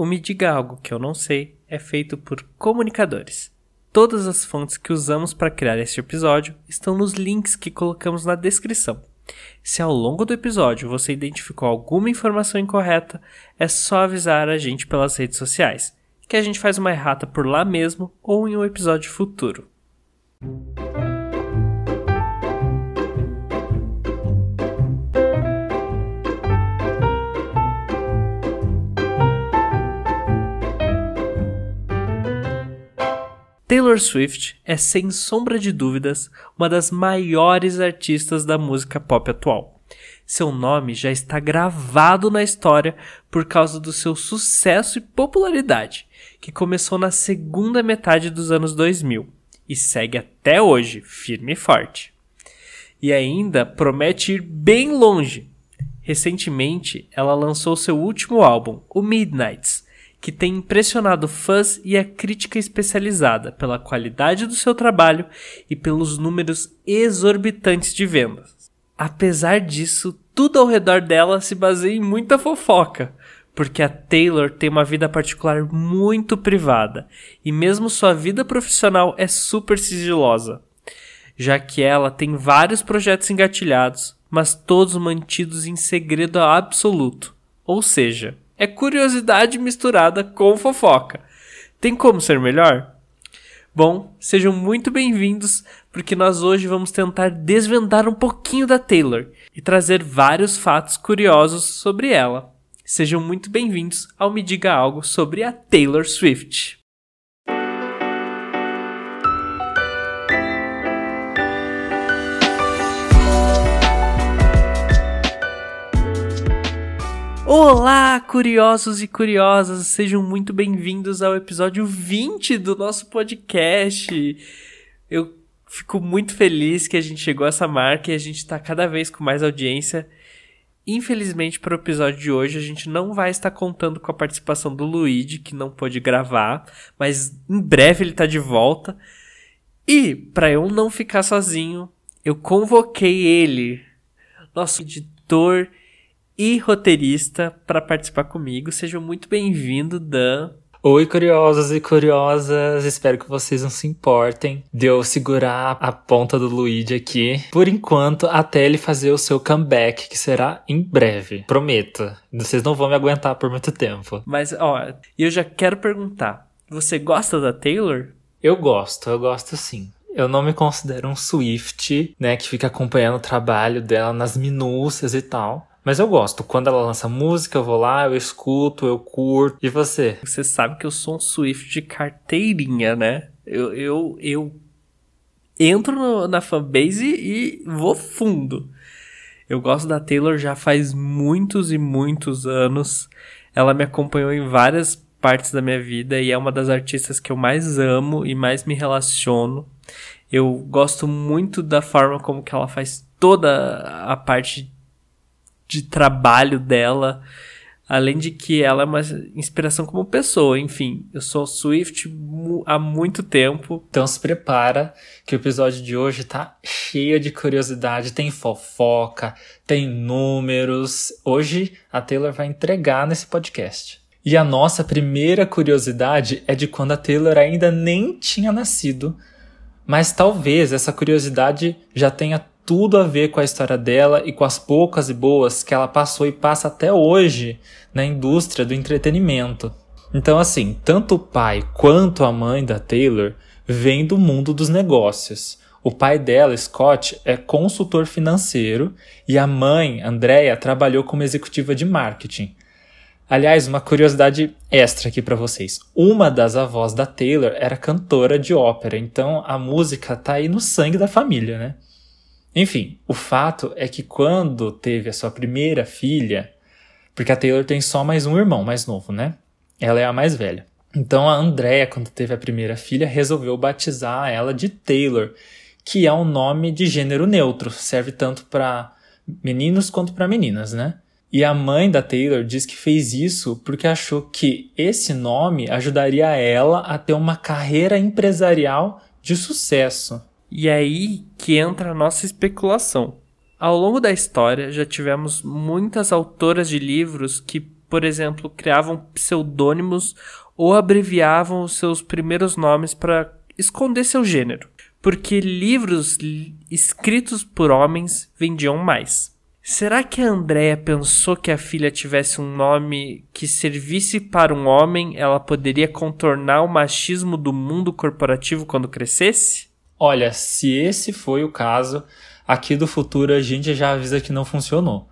O Me Diga Algo Que Eu Não Sei é feito por comunicadores. Todas as fontes que usamos para criar este episódio estão nos links que colocamos na descrição. Se ao longo do episódio você identificou alguma informação incorreta, é só avisar a gente pelas redes sociais, que a gente faz uma errata por lá mesmo ou em um episódio futuro. Taylor Swift é, sem sombra de dúvidas, uma das maiores artistas da música pop atual. Seu nome já está gravado na história por causa do seu sucesso e popularidade, que começou na segunda metade dos anos 2000 e segue até hoje, firme e forte. E ainda promete ir bem longe. Recentemente, ela lançou seu último álbum, o Midnights, que tem impressionado fãs e a crítica especializada pela qualidade do seu trabalho e pelos números exorbitantes de vendas. Apesar disso, tudo ao redor dela se baseia em muita fofoca, porque a Taylor tem uma vida particular muito privada e mesmo sua vida profissional é super sigilosa, já que ela tem vários projetos engatilhados, mas todos mantidos em segredo absoluto. Ou seja, é curiosidade misturada com fofoca. Tem como ser melhor? Bom, sejam muito bem-vindos, porque nós hoje vamos tentar desvendar um pouquinho da Taylor e trazer vários fatos curiosos sobre ela. Sejam muito bem-vindos ao Me Diga Algo sobre a Taylor Swift. Olá, curiosos e curiosas, sejam muito bem-vindos ao episódio 20 do nosso podcast. Eu fico muito feliz que a gente chegou a essa marca e a gente está cada vez com mais audiência. Infelizmente, para o episódio de hoje, a gente não vai estar contando com a participação do Luigi, que não pôde gravar, mas em breve ele está de volta. E, para eu não ficar sozinho, eu convoquei ele, nosso editor e roteirista para participar comigo. Seja muito bem-vindo, Dan. Oi, curiosos e curiosas. Espero que vocês não se importem de eu segurar a ponta do Luigi aqui. Por enquanto, até ele fazer o seu comeback, que será em breve. Prometo. Vocês não vão me aguentar por muito tempo. Mas, ó, eu já quero perguntar: você gosta da Taylor? Eu gosto, eu gosto sim. Eu não me considero um Swift, né, que fica acompanhando o trabalho dela nas minúcias e tal. Mas eu gosto. Quando ela lança música, eu vou lá, eu escuto, eu curto. E você? Você sabe que eu sou um Swift de carteirinha, né? Eu, eu, eu entro no, na fanbase e vou fundo. Eu gosto da Taylor já faz muitos e muitos anos. Ela me acompanhou em várias partes da minha vida e é uma das artistas que eu mais amo e mais me relaciono. Eu gosto muito da forma como que ela faz toda a parte de trabalho dela. Além de que ela é uma inspiração como pessoa, enfim, eu sou Swift há muito tempo. Então se prepara que o episódio de hoje tá cheio de curiosidade, tem fofoca, tem números. Hoje a Taylor vai entregar nesse podcast. E a nossa primeira curiosidade é de quando a Taylor ainda nem tinha nascido, mas talvez essa curiosidade já tenha tudo a ver com a história dela e com as poucas e boas que ela passou e passa até hoje na indústria do entretenimento. Então, assim, tanto o pai quanto a mãe da Taylor vêm do mundo dos negócios. O pai dela, Scott, é consultor financeiro e a mãe, Andrea, trabalhou como executiva de marketing. Aliás, uma curiosidade extra aqui para vocês. Uma das avós da Taylor era cantora de ópera, então a música tá aí no sangue da família, né? Enfim, o fato é que quando teve a sua primeira filha, porque a Taylor tem só mais um irmão mais novo, né? Ela é a mais velha. Então a Andrea, quando teve a primeira filha, resolveu batizar ela de Taylor, que é um nome de gênero neutro, serve tanto para meninos quanto para meninas, né? E a mãe da Taylor diz que fez isso porque achou que esse nome ajudaria ela a ter uma carreira empresarial de sucesso. E é aí que entra a nossa especulação. Ao longo da história, já tivemos muitas autoras de livros que por exemplo, criavam pseudônimos ou abreviavam os seus primeiros nomes para esconder seu gênero, porque livros escritos por homens vendiam mais. Será que a Andrea pensou que a filha tivesse um nome que servisse para um homem, ela poderia contornar o machismo do mundo corporativo quando crescesse? Olha, se esse foi o caso, aqui do futuro a gente já avisa que não funcionou.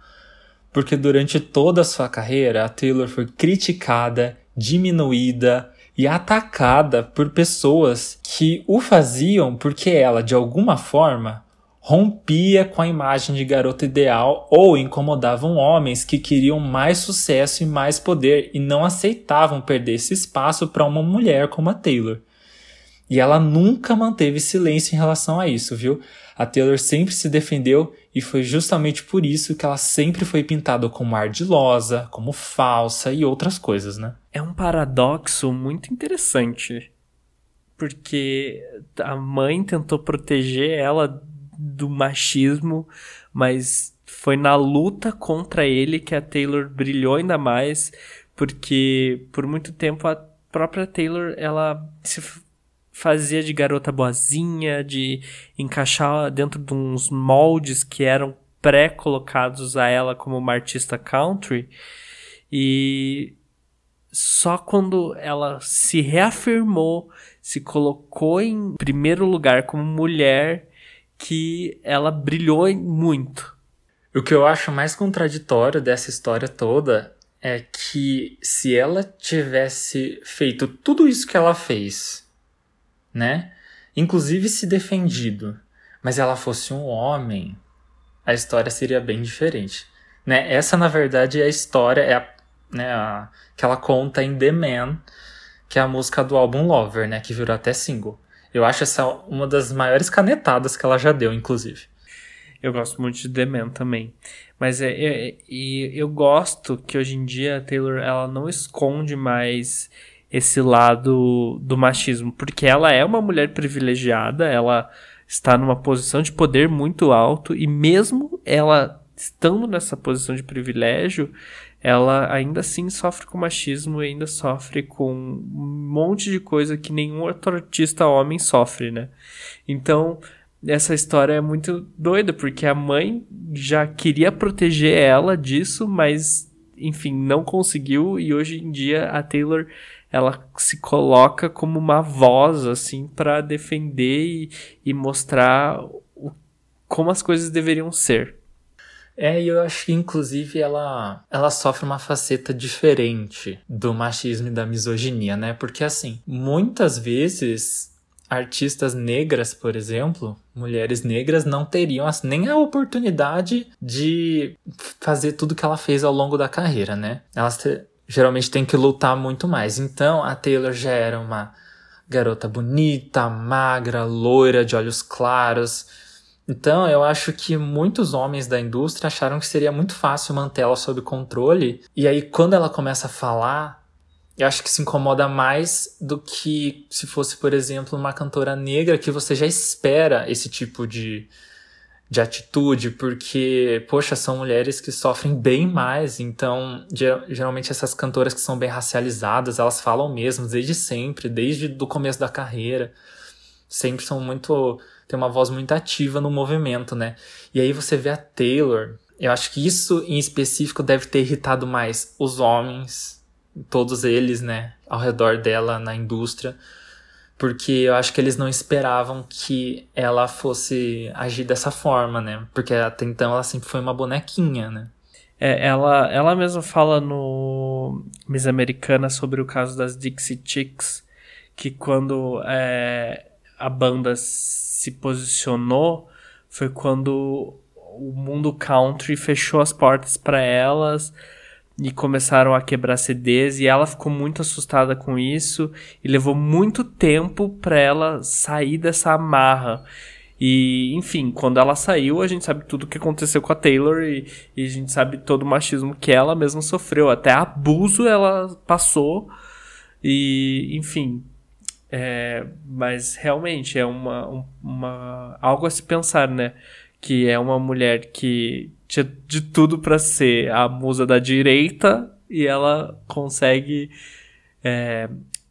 Porque durante toda a sua carreira, a Taylor foi criticada, diminuída e atacada por pessoas que o faziam porque ela, de alguma forma, rompia com a imagem de garota ideal ou incomodavam homens que queriam mais sucesso e mais poder e não aceitavam perder esse espaço para uma mulher como a Taylor. E ela nunca manteve silêncio em relação a isso, viu? A Taylor sempre se defendeu e foi justamente por isso que ela sempre foi pintada como ardilosa, como falsa e outras coisas, né? É um paradoxo muito interessante. Porque a mãe tentou proteger ela do machismo, mas foi na luta contra ele que a Taylor brilhou ainda mais, porque por muito tempo a própria Taylor ela se fazia de garota boazinha, de encaixar dentro de uns moldes que eram pré-colocados a ela como uma artista country. E só quando ela se reafirmou, se colocou em primeiro lugar como mulher, que ela brilhou muito. O que eu acho mais contraditório dessa história toda é que se ela tivesse feito tudo isso que ela fez, né? Inclusive se defendido, mas ela fosse um homem, a história seria bem diferente. Né? Essa, na verdade, é a história é a, né, a, que ela conta em The Man, que é a música do álbum Lover, né? Que virou até single. Eu acho essa uma das maiores canetadas que ela já deu, inclusive. Eu gosto muito de The Man também. Mas é, é, e eu gosto que hoje em dia a Taylor ela não esconde mais esse lado do machismo, porque ela é uma mulher privilegiada, ela está numa posição de poder muito alto e mesmo ela estando nessa posição de privilégio, ela ainda assim sofre com machismo e ainda sofre com um monte de coisa que nenhum outro artista homem sofre, né? Então, essa história é muito doida, porque a mãe já queria proteger ela disso, mas, enfim, não conseguiu, e hoje em dia a Taylor ela se coloca como uma voz, assim, para defender e, e mostrar o, como as coisas deveriam ser. É, e eu acho que inclusive ela, ela sofre uma faceta diferente do machismo e da misoginia, né? Porque assim, muitas vezes artistas negras, por exemplo, mulheres negras não teriam nem a oportunidade de fazer tudo que ela fez ao longo da carreira, né? Elas geralmente têm que lutar muito mais. Então, a Taylor já era uma garota bonita, magra, loira, de olhos claros, então, eu acho que muitos homens da indústria acharam que seria muito fácil mantê-la sob controle. E aí, quando ela começa a falar, eu acho que se incomoda mais do que se fosse, por exemplo, uma cantora negra que você já espera esse tipo de, de atitude, porque, poxa, são mulheres que sofrem bem mais. Então, geralmente essas cantoras que são bem racializadas, elas falam mesmo desde sempre, desde o começo da carreira. Sempre são muito tem uma voz muito ativa no movimento, né? E aí você vê a Taylor, eu acho que isso em específico deve ter irritado mais os homens, todos eles, né, ao redor dela na indústria, porque eu acho que eles não esperavam que ela fosse agir dessa forma, né? Porque até então ela sempre foi uma bonequinha, né? É, ela, ela mesma fala no Miss Americana sobre o caso das Dixie Chicks, que quando é, a banda se posicionou foi quando o mundo country fechou as portas para elas e começaram a quebrar CDs e ela ficou muito assustada com isso e levou muito tempo para ela sair dessa amarra. E, enfim, quando ela saiu, a gente sabe tudo o que aconteceu com a Taylor e, e, a gente sabe todo o machismo que ela mesma sofreu. Até abuso ela passou. E, enfim, é, mas realmente é uma, uma algo a se pensar, né? Que é uma mulher que tinha de tudo para ser a musa da direita e ela consegue. É,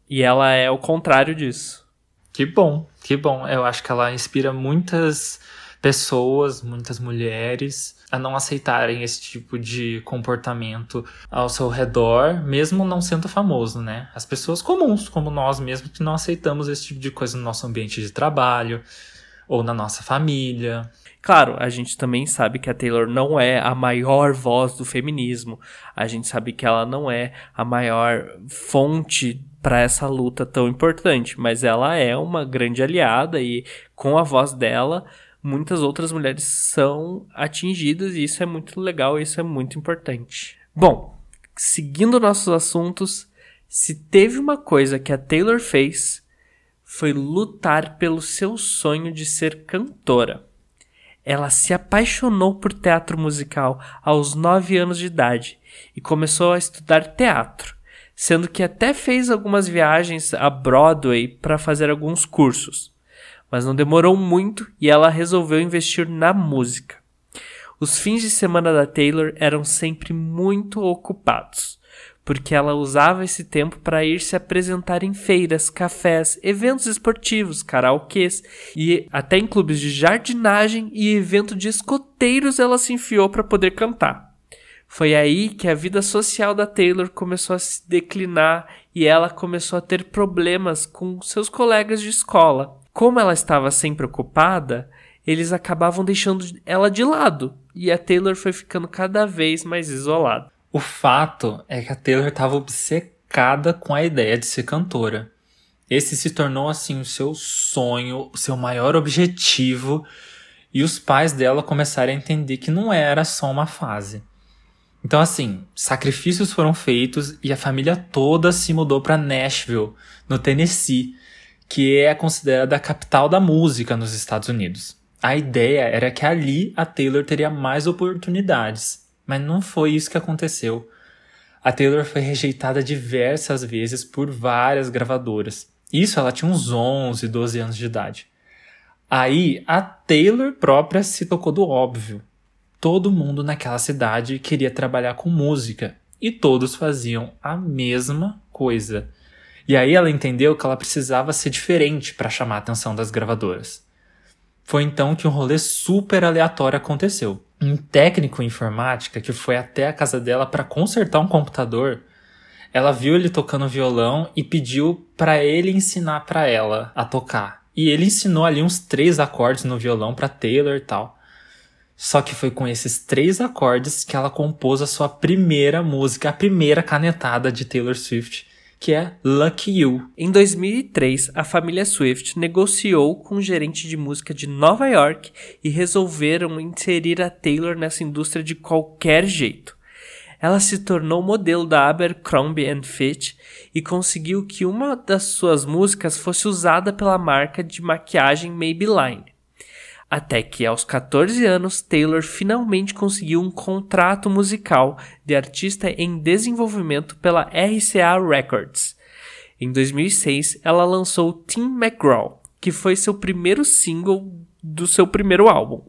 e ela é o contrário disso. Que bom, que bom. Eu acho que ela inspira muitas pessoas, muitas mulheres, a não aceitarem esse tipo de comportamento ao seu redor, mesmo não sendo famoso, né? As pessoas comuns, como nós mesmos, que não aceitamos esse tipo de coisa no nosso ambiente de trabalho ou na nossa família. Claro, a gente também sabe que a Taylor não é a maior voz do feminismo. A gente sabe que ela não é a maior fonte para essa luta tão importante, mas ela é uma grande aliada e com a voz dela muitas outras mulheres são atingidas e isso é muito legal, isso é muito importante. Bom, seguindo nossos assuntos, se teve uma coisa que a Taylor fez foi lutar pelo seu sonho de ser cantora. Ela se apaixonou por teatro musical aos 9 anos de idade e começou a estudar teatro, sendo que até fez algumas viagens a Broadway para fazer alguns cursos mas não demorou muito e ela resolveu investir na música. Os fins de semana da Taylor eram sempre muito ocupados, porque ela usava esse tempo para ir se apresentar em feiras, cafés, eventos esportivos, karaokês e até em clubes de jardinagem e evento de escoteiros ela se enfiou para poder cantar. Foi aí que a vida social da Taylor começou a se declinar e ela começou a ter problemas com seus colegas de escola, como ela estava sempre ocupada, eles acabavam deixando ela de lado e a Taylor foi ficando cada vez mais isolada. O fato é que a Taylor estava obcecada com a ideia de ser cantora. Esse se tornou assim o seu sonho, o seu maior objetivo, e os pais dela começaram a entender que não era só uma fase. Então assim, sacrifícios foram feitos e a família toda se mudou para Nashville, no Tennessee, que é considerada a capital da música nos Estados Unidos. A ideia era que ali a Taylor teria mais oportunidades, mas não foi isso que aconteceu. A Taylor foi rejeitada diversas vezes por várias gravadoras. Isso ela tinha uns 11, 12 anos de idade. Aí a Taylor própria se tocou do óbvio. Todo mundo naquela cidade queria trabalhar com música e todos faziam a mesma coisa. E aí ela entendeu que ela precisava ser diferente para chamar a atenção das gravadoras. Foi então que um rolê super aleatório aconteceu. Um técnico em informática que foi até a casa dela para consertar um computador, ela viu ele tocando violão e pediu para ele ensinar para ela a tocar. E ele ensinou ali uns três acordes no violão para Taylor e tal. Só que foi com esses três acordes que ela compôs a sua primeira música, a primeira canetada de Taylor Swift, que é Lucky You. Em 2003, a família Swift negociou com o um gerente de música de Nova York e resolveram inserir a Taylor nessa indústria de qualquer jeito. Ela se tornou modelo da Abercrombie Fitch e conseguiu que uma das suas músicas fosse usada pela marca de maquiagem Maybelline. Até que, aos 14 anos, Taylor finalmente conseguiu um contrato musical de artista em desenvolvimento pela RCA Records. Em 2006, ela lançou Tim McGraw, que foi seu primeiro single do seu primeiro álbum.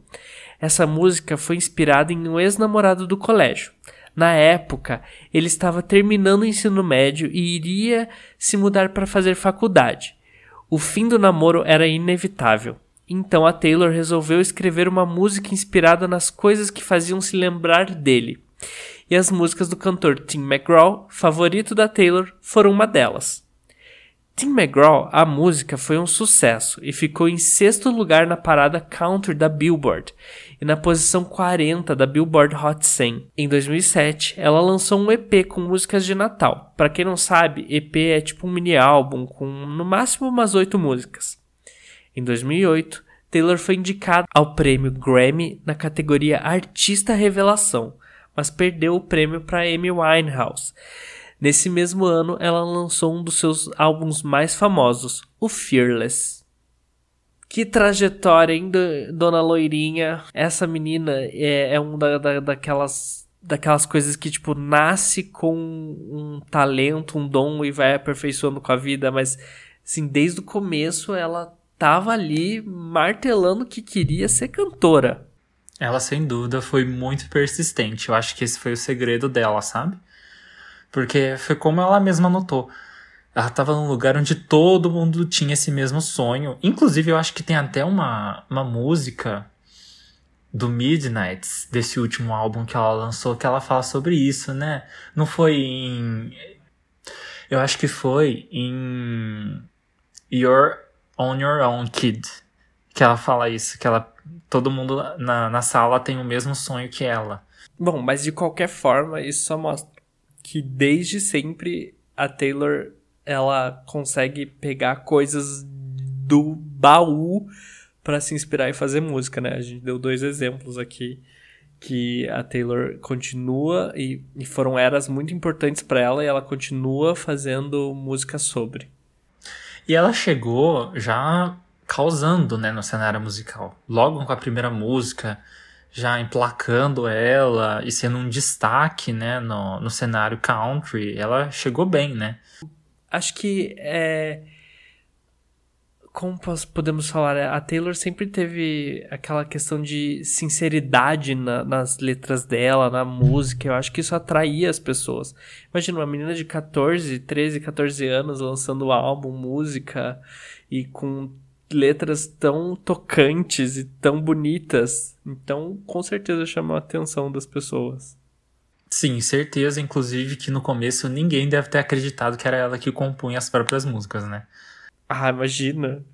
Essa música foi inspirada em um ex-namorado do colégio. Na época, ele estava terminando o ensino médio e iria se mudar para fazer faculdade. O fim do namoro era inevitável. Então a Taylor resolveu escrever uma música inspirada nas coisas que faziam se lembrar dele. E as músicas do cantor Tim McGraw, favorito da Taylor, foram uma delas. Tim McGraw, a música foi um sucesso e ficou em sexto lugar na parada country da Billboard e na posição 40 da Billboard Hot 100. Em 2007, ela lançou um EP com músicas de Natal. Para quem não sabe, EP é tipo um mini álbum com no máximo umas oito músicas. Em 2008, Taylor foi indicada ao prêmio Grammy na categoria Artista Revelação, mas perdeu o prêmio para Amy Winehouse. Nesse mesmo ano, ela lançou um dos seus álbuns mais famosos, o Fearless. Que trajetória, hein, dona Loirinha? Essa menina é, é uma da, daquelas, daquelas coisas que, tipo, nasce com um talento, um dom e vai aperfeiçoando com a vida, mas, assim, desde o começo ela tava ali martelando que queria ser cantora. Ela, sem dúvida, foi muito persistente. Eu acho que esse foi o segredo dela, sabe? Porque foi como ela mesma notou. Ela estava num lugar onde todo mundo tinha esse mesmo sonho. Inclusive, eu acho que tem até uma, uma música do Midnights, desse último álbum que ela lançou, que ela fala sobre isso, né? Não foi em. Eu acho que foi em. You're on Your Own Kid. Que ela fala isso, que ela. Todo mundo na, na sala tem o mesmo sonho que ela. Bom, mas de qualquer forma, isso só mostra que desde sempre a Taylor ela consegue pegar coisas do baú para se inspirar e fazer música, né? A gente deu dois exemplos aqui que a Taylor continua e, e foram eras muito importantes para ela e ela continua fazendo música sobre. E ela chegou já causando, né, no cenário musical. Logo com a primeira música, já emplacando ela e sendo um destaque, né, no, no cenário country, ela chegou bem, né? acho que é. Como podemos falar? A Taylor sempre teve aquela questão de sinceridade na, nas letras dela, na música. Eu acho que isso atraía as pessoas. Imagina uma menina de 14, 13, 14 anos lançando álbum, música e com letras tão tocantes e tão bonitas. Então, com certeza chamou a atenção das pessoas. Sim, certeza, inclusive, que no começo ninguém deve ter acreditado que era ela que compunha as próprias músicas, né? Ah, imagina.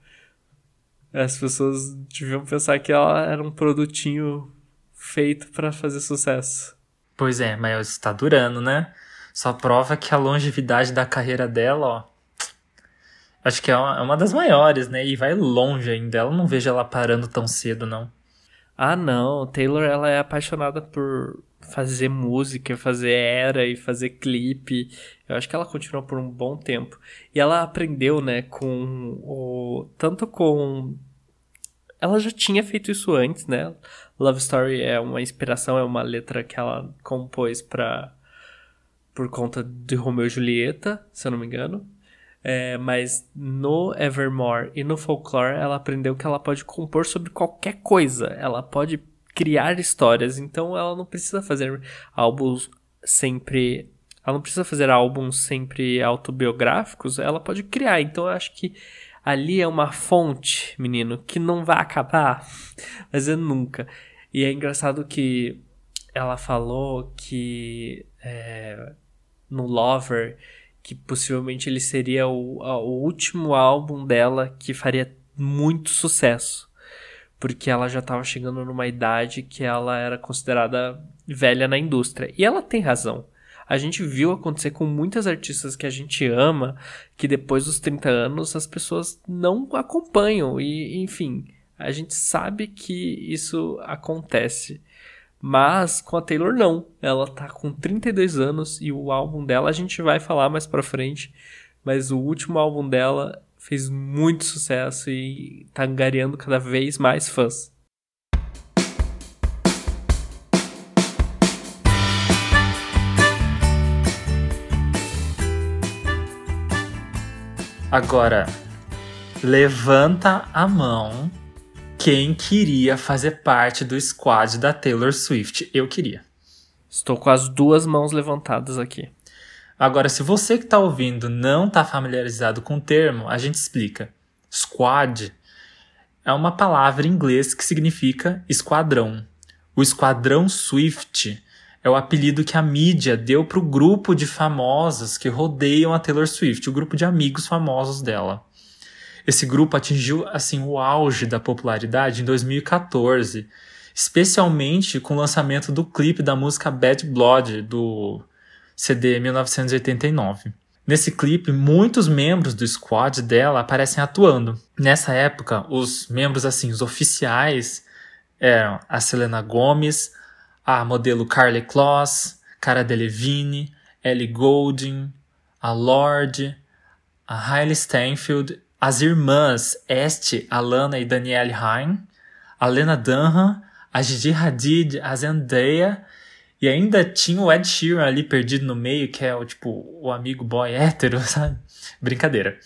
As pessoas deviam pensar que ela era um produtinho feito para fazer sucesso. Pois é, mas está durando, né? Só prova que a longevidade da carreira dela, ó. Acho que é uma, é uma das maiores, né? E vai longe ainda. Ela não vejo ela parando tão cedo, não. Ah, não. Taylor, ela é apaixonada por fazer música, fazer era e fazer clipe. Eu acho que ela continuou por um bom tempo. E ela aprendeu, né, com o tanto com ela já tinha feito isso antes, né? Love Story é uma inspiração, é uma letra que ela compôs para por conta de Romeo e Julieta, se eu não me engano. É, mas no Evermore e no Folklore ela aprendeu que ela pode compor sobre qualquer coisa. Ela pode criar histórias. Então ela não precisa fazer álbuns sempre. Ela não precisa fazer álbuns sempre autobiográficos, ela pode criar. Então eu acho que ali é uma fonte, menino, que não vai acabar, mas é nunca. E é engraçado que ela falou que é, no Lover, que possivelmente ele seria o, o último álbum dela que faria muito sucesso porque ela já estava chegando numa idade que ela era considerada velha na indústria. E ela tem razão. A gente viu acontecer com muitas artistas que a gente ama, que depois dos 30 anos as pessoas não acompanham. E, enfim, a gente sabe que isso acontece. Mas com a Taylor não. Ela tá com 32 anos e o álbum dela a gente vai falar mais pra frente. Mas o último álbum dela fez muito sucesso e tá angariando cada vez mais fãs. Agora, levanta a mão quem queria fazer parte do squad da Taylor Swift. Eu queria. Estou com as duas mãos levantadas aqui. Agora, se você que está ouvindo não está familiarizado com o termo, a gente explica. Squad é uma palavra em inglês que significa esquadrão. O esquadrão Swift é o apelido que a mídia deu para o grupo de famosos que rodeiam a Taylor Swift, o grupo de amigos famosos dela. Esse grupo atingiu assim o auge da popularidade em 2014, especialmente com o lançamento do clipe da música Bad Blood do CD 1989. Nesse clipe, muitos membros do squad dela aparecem atuando. Nessa época, os membros assim, os oficiais eram a Selena Gomez, a modelo Carly Kloss, Cara Delevingne, Ellie Goulding, a Lorde, a Hailey Steinfeld, as irmãs Este, Alana e Danielle Haim, a Lena Dunham, a Gigi Hadid, a Zendaya e ainda tinha o Ed Sheeran ali perdido no meio, que é o tipo o amigo boy hétero, sabe? Brincadeira.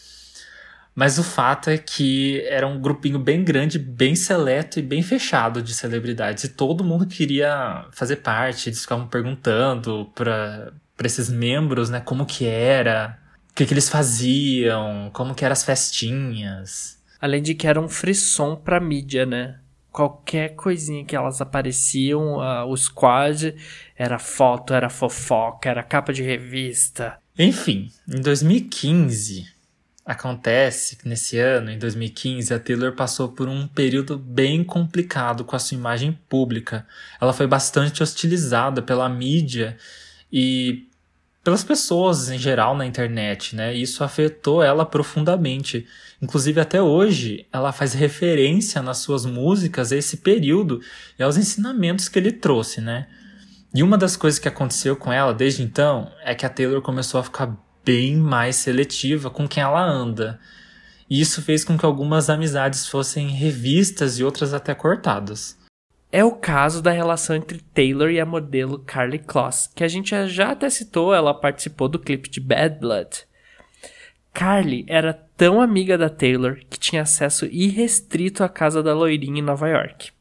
Mas o fato é que era um grupinho bem grande, bem seleto e bem fechado de celebridades. E todo mundo queria fazer parte, eles ficavam perguntando para esses membros, né? Como que era, que, que eles faziam, como que eram as festinhas. Além de que era um frisson pra mídia, né? Qualquer coisinha que elas apareciam, uh, o squad era foto, era fofoca, era capa de revista. Enfim, em 2015, Acontece que nesse ano, em 2015, a Taylor passou por um período bem complicado com a sua imagem pública. Ela foi bastante hostilizada pela mídia e pelas pessoas em geral na internet, né? Isso afetou ela profundamente. Inclusive até hoje, ela faz referência nas suas músicas a esse período e aos ensinamentos que ele trouxe, né? E uma das coisas que aconteceu com ela desde então é que a Taylor começou a ficar bem mais seletiva com quem ela anda. E isso fez com que algumas amizades fossem revistas e outras até cortadas. É o caso da relação entre Taylor e a modelo Carly Kloss, que a gente já até citou, ela participou do clipe de Bad Blood. Carly era tão amiga da Taylor que tinha acesso irrestrito à casa da loirinha em Nova York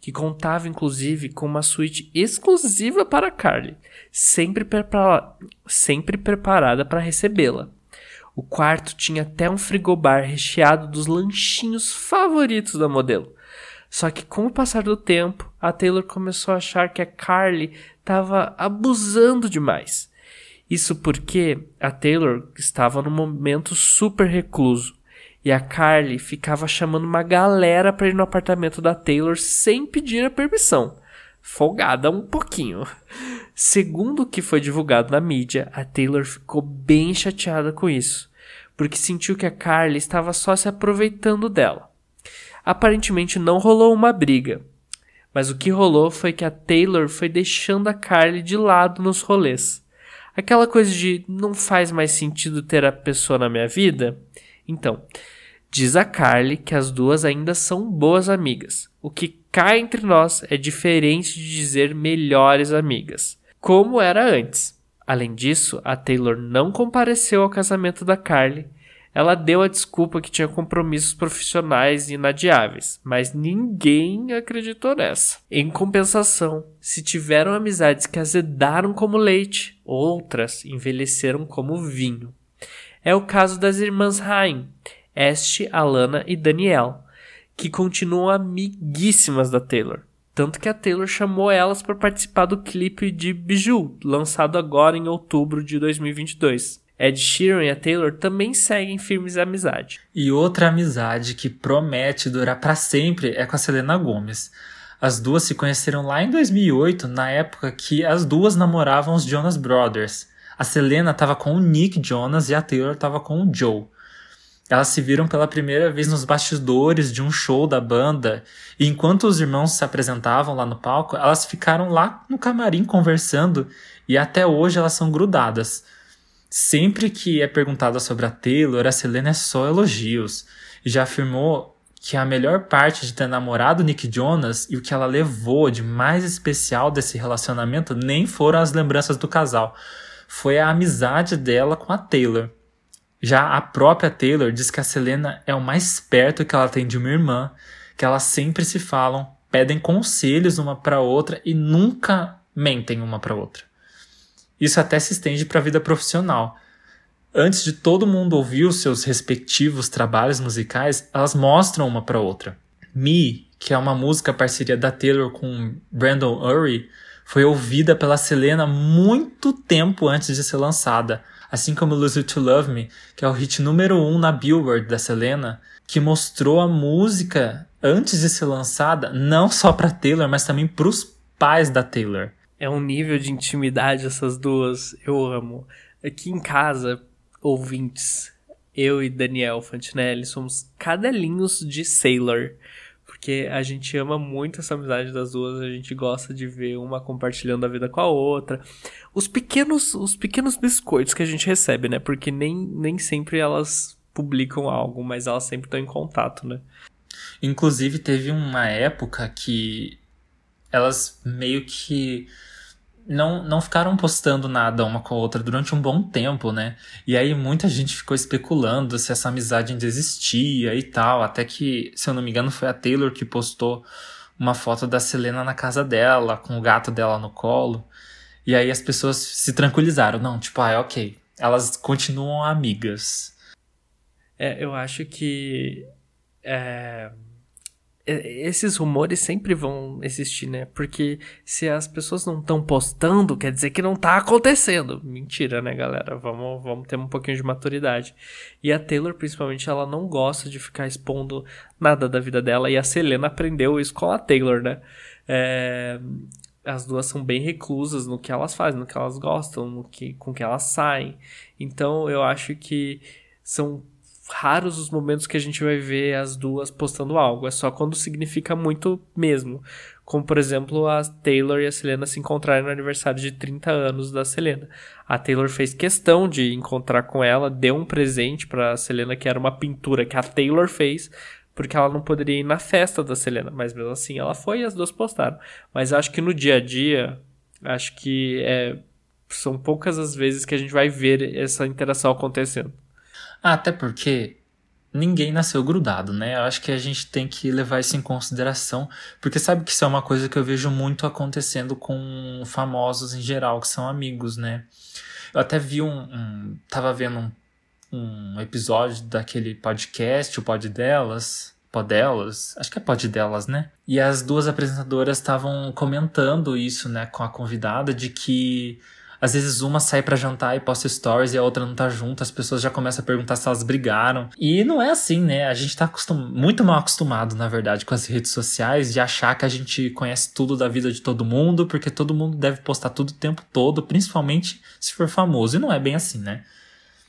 que contava inclusive com uma suíte exclusiva para Carly, sempre, prepara sempre preparada para recebê-la. O quarto tinha até um frigobar recheado dos lanchinhos favoritos da modelo. Só que com o passar do tempo, a Taylor começou a achar que a Carly estava abusando demais. Isso porque a Taylor estava num momento super recluso e a Carly ficava chamando uma galera para ir no apartamento da Taylor sem pedir a permissão. Folgada um pouquinho. Segundo o que foi divulgado na mídia, a Taylor ficou bem chateada com isso, porque sentiu que a Carly estava só se aproveitando dela. Aparentemente não rolou uma briga, mas o que rolou foi que a Taylor foi deixando a Carly de lado nos rolês. Aquela coisa de não faz mais sentido ter a pessoa na minha vida? Então, Diz a Carly que as duas ainda são boas amigas. O que cá entre nós é diferente de dizer melhores amigas, como era antes. Além disso, a Taylor não compareceu ao casamento da Carly. Ela deu a desculpa que tinha compromissos profissionais inadiáveis, mas ninguém acreditou nessa. Em compensação, se tiveram amizades que azedaram como leite, outras envelheceram como vinho. É o caso das irmãs Rain. Este, Alana e Daniel, que continuam amiguíssimas da Taylor. Tanto que a Taylor chamou elas para participar do clipe de Bijou, lançado agora em outubro de 2022. Ed Sheeran e a Taylor também seguem firmes amizade. E outra amizade que promete durar para sempre é com a Selena Gomez. As duas se conheceram lá em 2008, na época que as duas namoravam os Jonas Brothers. A Selena estava com o Nick Jonas e a Taylor estava com o Joe. Elas se viram pela primeira vez nos bastidores de um show da banda, e enquanto os irmãos se apresentavam lá no palco, elas ficaram lá no camarim conversando, e até hoje elas são grudadas. Sempre que é perguntada sobre a Taylor, a Selena é só elogios, já afirmou que a melhor parte de ter namorado Nick Jonas e o que ela levou de mais especial desse relacionamento nem foram as lembranças do casal, foi a amizade dela com a Taylor. Já a própria Taylor diz que a Selena é o mais perto que ela tem de uma irmã, que elas sempre se falam, pedem conselhos uma para outra e nunca mentem uma para outra. Isso até se estende para a vida profissional. Antes de todo mundo ouvir os seus respectivos trabalhos musicais, elas mostram uma para outra. Me, que é uma música parceria da Taylor com Brandon Urie, foi ouvida pela Selena muito tempo antes de ser lançada, assim como Lose You to Love Me, que é o hit número 1 um na Billboard da Selena, que mostrou a música antes de ser lançada, não só para Taylor, mas também para os pais da Taylor. É um nível de intimidade essas duas, eu amo. Aqui em casa, ouvintes, eu e Daniel Fantinelli somos cadelinhos de Sailor porque a gente ama muito essa amizade das duas, a gente gosta de ver uma compartilhando a vida com a outra. Os pequenos, os pequenos biscoitos que a gente recebe, né? Porque nem, nem sempre elas publicam algo, mas elas sempre estão em contato, né? Inclusive teve uma época que elas meio que não, não ficaram postando nada uma com a outra durante um bom tempo, né? E aí muita gente ficou especulando se essa amizade ainda existia e tal. Até que, se eu não me engano, foi a Taylor que postou uma foto da Selena na casa dela, com o gato dela no colo. E aí as pessoas se tranquilizaram. Não, tipo, ah, é ok. Elas continuam amigas. É, eu acho que. É, esses rumores sempre vão existir, né? Porque se as pessoas não estão postando, quer dizer que não tá acontecendo. Mentira, né, galera? Vamos, vamos ter um pouquinho de maturidade. E a Taylor, principalmente, ela não gosta de ficar expondo nada da vida dela. E a Selena aprendeu isso com a Taylor, né? É, as duas são bem reclusas no que elas fazem, no que elas gostam, no que, com que elas saem. Então eu acho que são raros os momentos que a gente vai ver as duas postando algo. É só quando significa muito mesmo. Como, por exemplo, a Taylor e a Selena se encontrarem no aniversário de 30 anos da Selena. A Taylor fez questão de encontrar com ela, deu um presente para Selena que era uma pintura que a Taylor fez, porque ela não poderia ir na festa da Selena, mas mesmo assim ela foi e as duas postaram. Mas acho que no dia a dia, acho que é, são poucas as vezes que a gente vai ver essa interação acontecendo. Ah, até porque ninguém nasceu grudado, né? Eu acho que a gente tem que levar isso em consideração, porque sabe que isso é uma coisa que eu vejo muito acontecendo com famosos em geral, que são amigos, né? Eu até vi um. um tava vendo um, um episódio daquele podcast, o Pod Delas. Pod Delas? Acho que é Pod Delas, né? E as duas apresentadoras estavam comentando isso, né, com a convidada, de que às vezes uma sai para jantar e posta stories e a outra não tá junto, as pessoas já começam a perguntar se elas brigaram. E não é assim, né? A gente tá acostum... muito mal acostumado, na verdade, com as redes sociais de achar que a gente conhece tudo da vida de todo mundo, porque todo mundo deve postar tudo o tempo todo, principalmente se for famoso. E não é bem assim, né?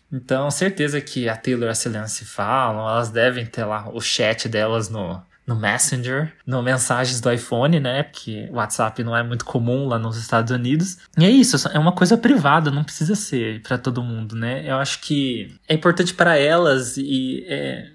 Então, certeza que a Taylor e a Selena se falam, elas devem ter lá o chat delas no, no Messenger, no mensagens do iPhone, né? Porque o WhatsApp não é muito comum lá nos Estados Unidos. E é isso, é uma coisa privada, não precisa ser para todo mundo, né? Eu acho que é importante para elas e é,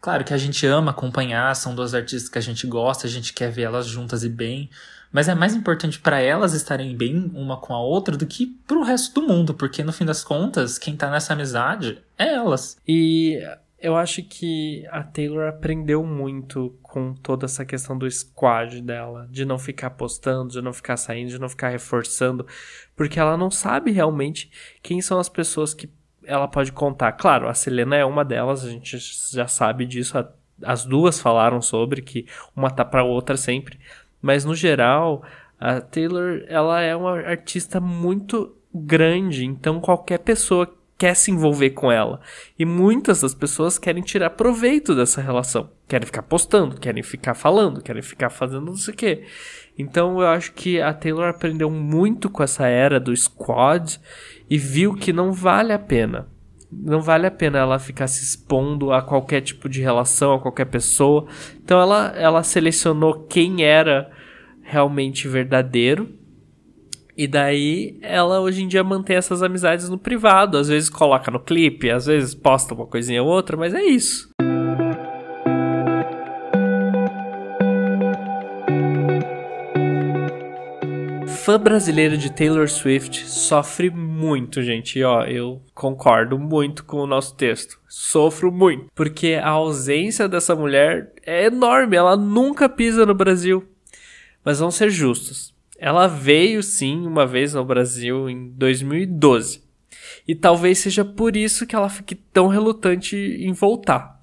Claro que a gente ama acompanhar, são duas artistas que a gente gosta, a gente quer ver elas juntas e bem, mas é mais importante para elas estarem bem uma com a outra do que pro resto do mundo, porque no fim das contas, quem tá nessa amizade é elas. E eu acho que a Taylor aprendeu muito com toda essa questão do squad dela, de não ficar postando, de não ficar saindo, de não ficar reforçando, porque ela não sabe realmente quem são as pessoas que ela pode contar. Claro, a Selena é uma delas, a gente já sabe disso, as duas falaram sobre que uma tá para outra sempre, mas no geral, a Taylor, ela é uma artista muito grande, então qualquer pessoa quer se envolver com ela. E muitas das pessoas querem tirar proveito dessa relação. Querem ficar postando, querem ficar falando, querem ficar fazendo não sei o quê. Então eu acho que a Taylor aprendeu muito com essa era do squad e viu que não vale a pena. Não vale a pena ela ficar se expondo a qualquer tipo de relação, a qualquer pessoa. Então ela, ela selecionou quem era realmente verdadeiro e daí ela hoje em dia mantém essas amizades no privado, às vezes coloca no clipe, às vezes posta uma coisinha ou outra, mas é isso. Fã brasileiro de Taylor Swift sofre muito, gente. E ó, eu concordo muito com o nosso texto. Sofro muito. Porque a ausência dessa mulher é enorme. Ela nunca pisa no Brasil. Mas vamos ser justos. Ela veio sim uma vez ao Brasil em 2012. E talvez seja por isso que ela fique tão relutante em voltar.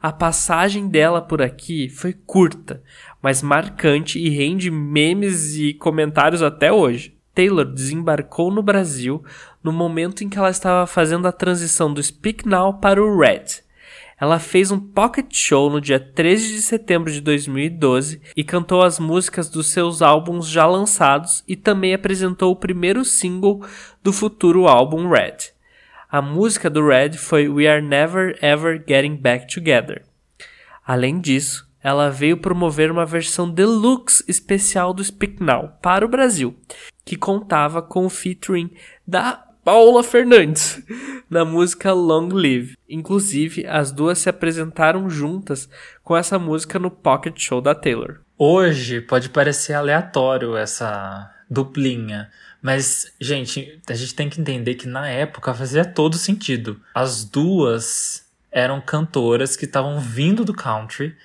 A passagem dela por aqui foi curta, mas marcante e rende memes e comentários até hoje. Taylor desembarcou no Brasil no momento em que ela estava fazendo a transição do Speak Now para o Red, ela fez um pocket show no dia 13 de setembro de 2012 e cantou as músicas dos seus álbuns já lançados e também apresentou o primeiro single do futuro álbum Red. A música do Red foi We Are Never Ever Getting Back Together. Além disso, ela veio promover uma versão deluxe especial do Speak Now para o Brasil, que contava com o featuring da Paula Fernandes na música Long Live. Inclusive, as duas se apresentaram juntas com essa música no Pocket Show da Taylor. Hoje pode parecer aleatório essa duplinha, mas, gente, a gente tem que entender que na época fazia todo sentido. As duas eram cantoras que estavam vindo do country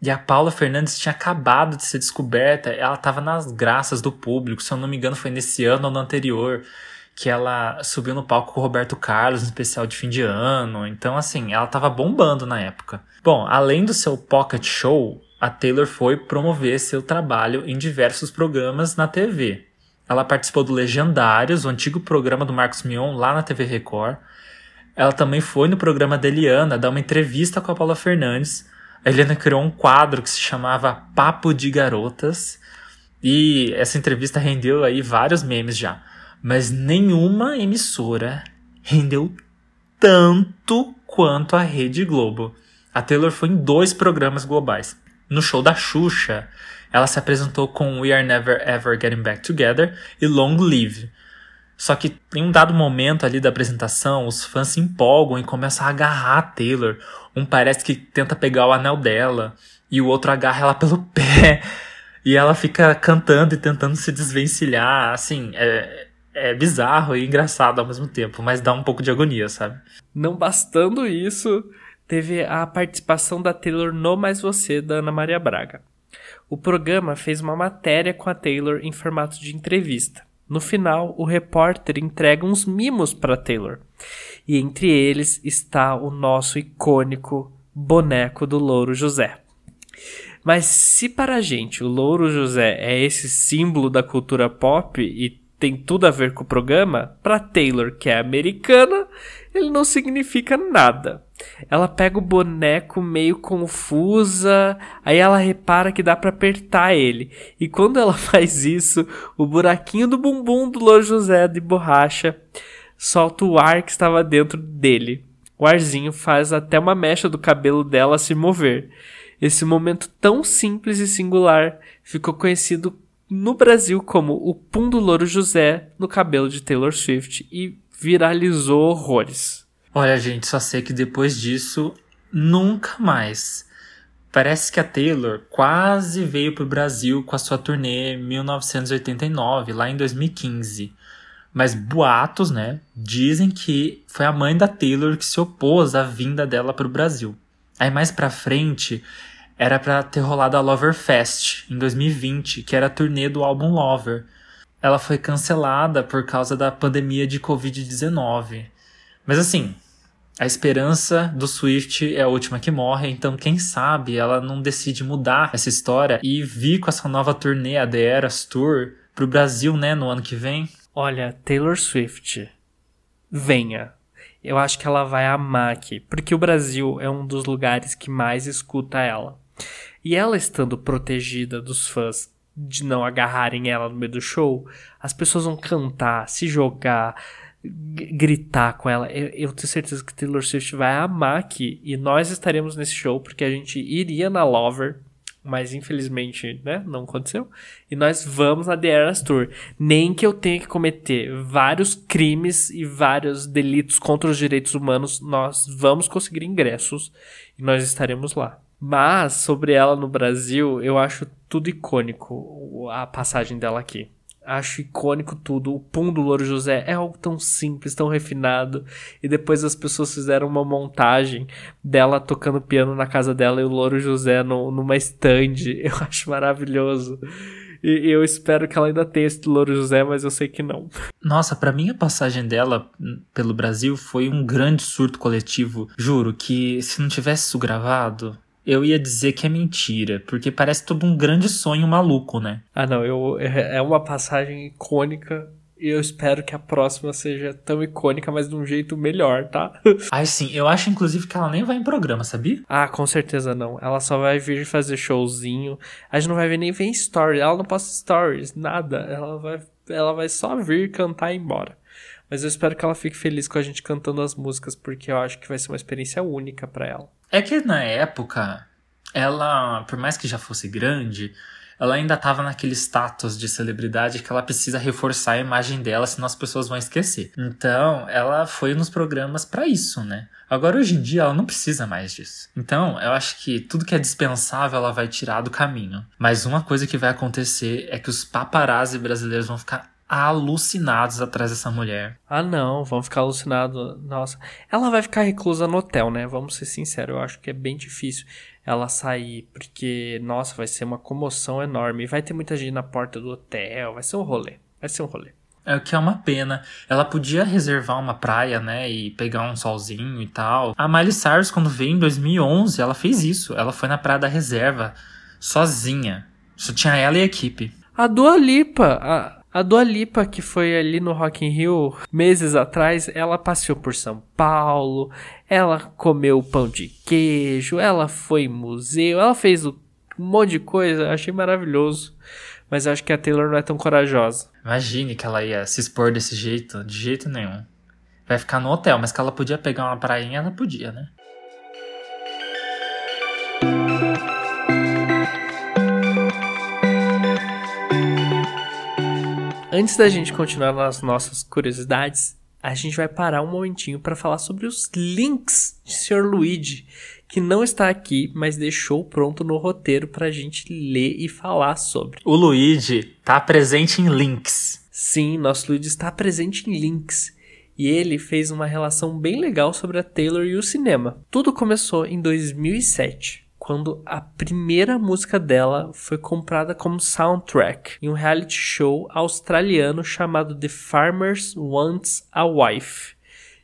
E a Paula Fernandes tinha acabado de ser descoberta, ela estava nas graças do público, se eu não me engano foi nesse ano ou no anterior, que ela subiu no palco com o Roberto Carlos no especial de fim de ano. Então, assim, ela estava bombando na época. Bom, além do seu pocket show, a Taylor foi promover seu trabalho em diversos programas na TV. Ela participou do Legendários, o antigo programa do Marcos Mion, lá na TV Record. Ela também foi no programa da Eliana dar uma entrevista com a Paula Fernandes a Helena criou um quadro que se chamava Papo de Garotas. E essa entrevista rendeu aí vários memes já. Mas nenhuma emissora rendeu tanto quanto a Rede Globo. A Taylor foi em dois programas globais. No show da Xuxa, ela se apresentou com We Are Never Ever Getting Back Together e Long Live. Só que em um dado momento ali da apresentação, os fãs se empolgam e começam a agarrar a Taylor. Um parece que tenta pegar o anel dela e o outro agarra ela pelo pé. E ela fica cantando e tentando se desvencilhar. Assim, é, é bizarro e engraçado ao mesmo tempo, mas dá um pouco de agonia, sabe? Não bastando isso, teve a participação da Taylor no Mais Você, da Ana Maria Braga. O programa fez uma matéria com a Taylor em formato de entrevista. No final, o repórter entrega uns mimos para Taylor. E entre eles está o nosso icônico boneco do Louro José. Mas se para a gente o Louro José é esse símbolo da cultura pop e tem tudo a ver com o programa, para Taylor, que é americana, ele não significa nada. Ela pega o boneco meio confusa, aí ela repara que dá para apertar ele. E quando ela faz isso, o buraquinho do bumbum do Louro José de borracha solta o ar que estava dentro dele. O arzinho faz até uma mecha do cabelo dela se mover. Esse momento tão simples e singular ficou conhecido no Brasil como o Pum do Louro José no cabelo de Taylor Swift e viralizou horrores. Olha, gente, só sei que depois disso, nunca mais. Parece que a Taylor quase veio para o Brasil com a sua turnê 1989, lá em 2015. Mas boatos, né, dizem que foi a mãe da Taylor que se opôs à vinda dela para o Brasil. Aí mais pra frente, era para ter rolado a Lover Fest em 2020, que era a turnê do álbum Lover. Ela foi cancelada por causa da pandemia de Covid-19. Mas assim, a esperança do Swift é a última que morre, então quem sabe ela não decide mudar essa história e vir com essa nova turnê, a The Eras Tour, pro Brasil, né, no ano que vem. Olha, Taylor Swift, venha. Eu acho que ela vai amar aqui, porque o Brasil é um dos lugares que mais escuta ela. E ela estando protegida dos fãs de não agarrarem ela no meio do show, as pessoas vão cantar, se jogar, gritar com ela. Eu, eu, tenho certeza que Taylor Swift vai amar aqui. E nós estaremos nesse show porque a gente iria na Lover mas infelizmente, né, não aconteceu. E nós vamos na The Eras Tour. Nem que eu tenha que cometer vários crimes e vários delitos contra os direitos humanos, nós vamos conseguir ingressos e nós estaremos lá. Mas sobre ela no Brasil, eu acho tudo icônico a passagem dela aqui. Acho icônico tudo. O pum do Louro José é algo tão simples, tão refinado. E depois as pessoas fizeram uma montagem dela tocando piano na casa dela e o Louro José no, numa stand. Eu acho maravilhoso. E eu espero que ela ainda tenha esse Louro José, mas eu sei que não. Nossa, para mim a passagem dela pelo Brasil foi um grande surto coletivo. Juro que se não tivesse isso gravado, eu ia dizer que é mentira, porque parece todo um grande sonho maluco, né? Ah, não, eu, é, é uma passagem icônica e eu espero que a próxima seja tão icônica, mas de um jeito melhor, tá? Ai, sim, eu acho inclusive que ela nem vai em programa, sabia? Ah, com certeza não. Ela só vai vir fazer showzinho. A gente não vai ver nem ver stories. Ela não posta stories, nada. Ela vai, ela vai só vir cantar e ir embora. Mas eu espero que ela fique feliz com a gente cantando as músicas, porque eu acho que vai ser uma experiência única para ela. É que na época, ela, por mais que já fosse grande, ela ainda estava naquele status de celebridade que ela precisa reforçar a imagem dela, senão as pessoas vão esquecer. Então, ela foi nos programas para isso, né? Agora, hoje em dia, ela não precisa mais disso. Então, eu acho que tudo que é dispensável ela vai tirar do caminho. Mas uma coisa que vai acontecer é que os paparazzi brasileiros vão ficar alucinados atrás dessa mulher. Ah, não, vão ficar alucinados. Nossa, ela vai ficar reclusa no hotel, né? Vamos ser sinceros, eu acho que é bem difícil ela sair, porque, nossa, vai ser uma comoção enorme. Vai ter muita gente na porta do hotel, vai ser um rolê. Vai ser um rolê. É o que é uma pena. Ela podia reservar uma praia, né, e pegar um solzinho e tal. A Miley Cyrus, quando veio em 2011, ela fez isso. Ela foi na praia da reserva, sozinha. Só tinha ela e a equipe. A Dua Lipa, a, a Dua Lipa, que foi ali no Rock in Rio meses atrás, ela passeou por São Paulo, ela comeu pão de queijo, ela foi em museu, ela fez um monte de coisa, achei maravilhoso. Mas acho que a Taylor não é tão corajosa. Imagine que ela ia se expor desse jeito, de jeito nenhum. Vai ficar no hotel, mas que ela podia pegar uma prainha, ela podia, né? Antes da gente continuar nas nossas curiosidades, a gente vai parar um momentinho para falar sobre os links de Sr. Luigi, que não está aqui, mas deixou pronto no roteiro para a gente ler e falar sobre. O Luigi está presente em links. Sim, nosso Luigi está presente em links. E ele fez uma relação bem legal sobre a Taylor e o cinema. Tudo começou em 2007 quando a primeira música dela foi comprada como soundtrack em um reality show australiano chamado The Farmers Wants a Wife.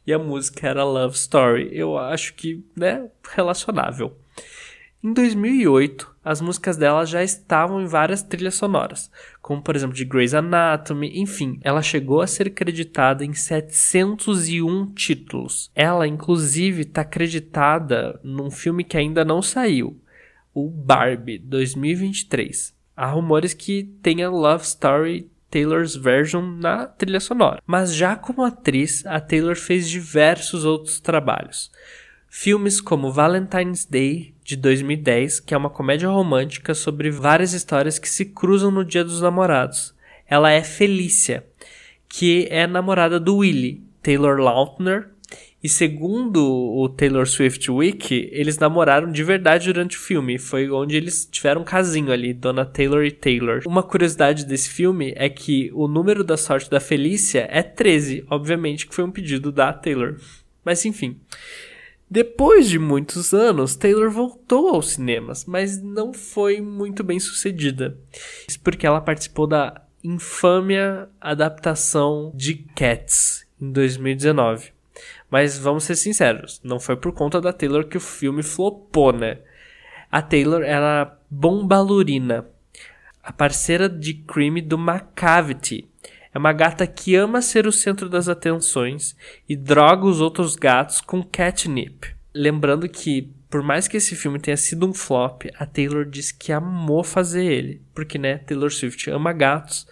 E a música era Love Story. Eu acho que, né, relacionável. Em 2008, as músicas dela já estavam em várias trilhas sonoras, como por exemplo de Grey's Anatomy, enfim, ela chegou a ser creditada em 701 títulos. Ela, inclusive, está creditada num filme que ainda não saiu, o Barbie 2023. Há rumores que tenha Love Story Taylor's version na trilha sonora. Mas já como atriz, a Taylor fez diversos outros trabalhos. Filmes como Valentine's Day, de 2010, que é uma comédia romântica sobre várias histórias que se cruzam no Dia dos Namorados. Ela é Felícia, que é namorada do Willie, Taylor Lautner, e segundo o Taylor Swift Wiki, eles namoraram de verdade durante o filme. Foi onde eles tiveram um casinho ali, Dona Taylor e Taylor. Uma curiosidade desse filme é que o número da sorte da Felícia é 13, obviamente que foi um pedido da Taylor. Mas enfim. Depois de muitos anos, Taylor voltou aos cinemas, mas não foi muito bem sucedida. Isso porque ela participou da infâmia adaptação de Cats em 2019. Mas vamos ser sinceros, não foi por conta da Taylor que o filme flopou, né? A Taylor era bombalurina, a parceira de crime do Macavity, é uma gata que ama ser o centro das atenções e droga os outros gatos com catnip. Lembrando que, por mais que esse filme tenha sido um flop, a Taylor disse que amou fazer ele. Porque, né, Taylor Swift ama gatos.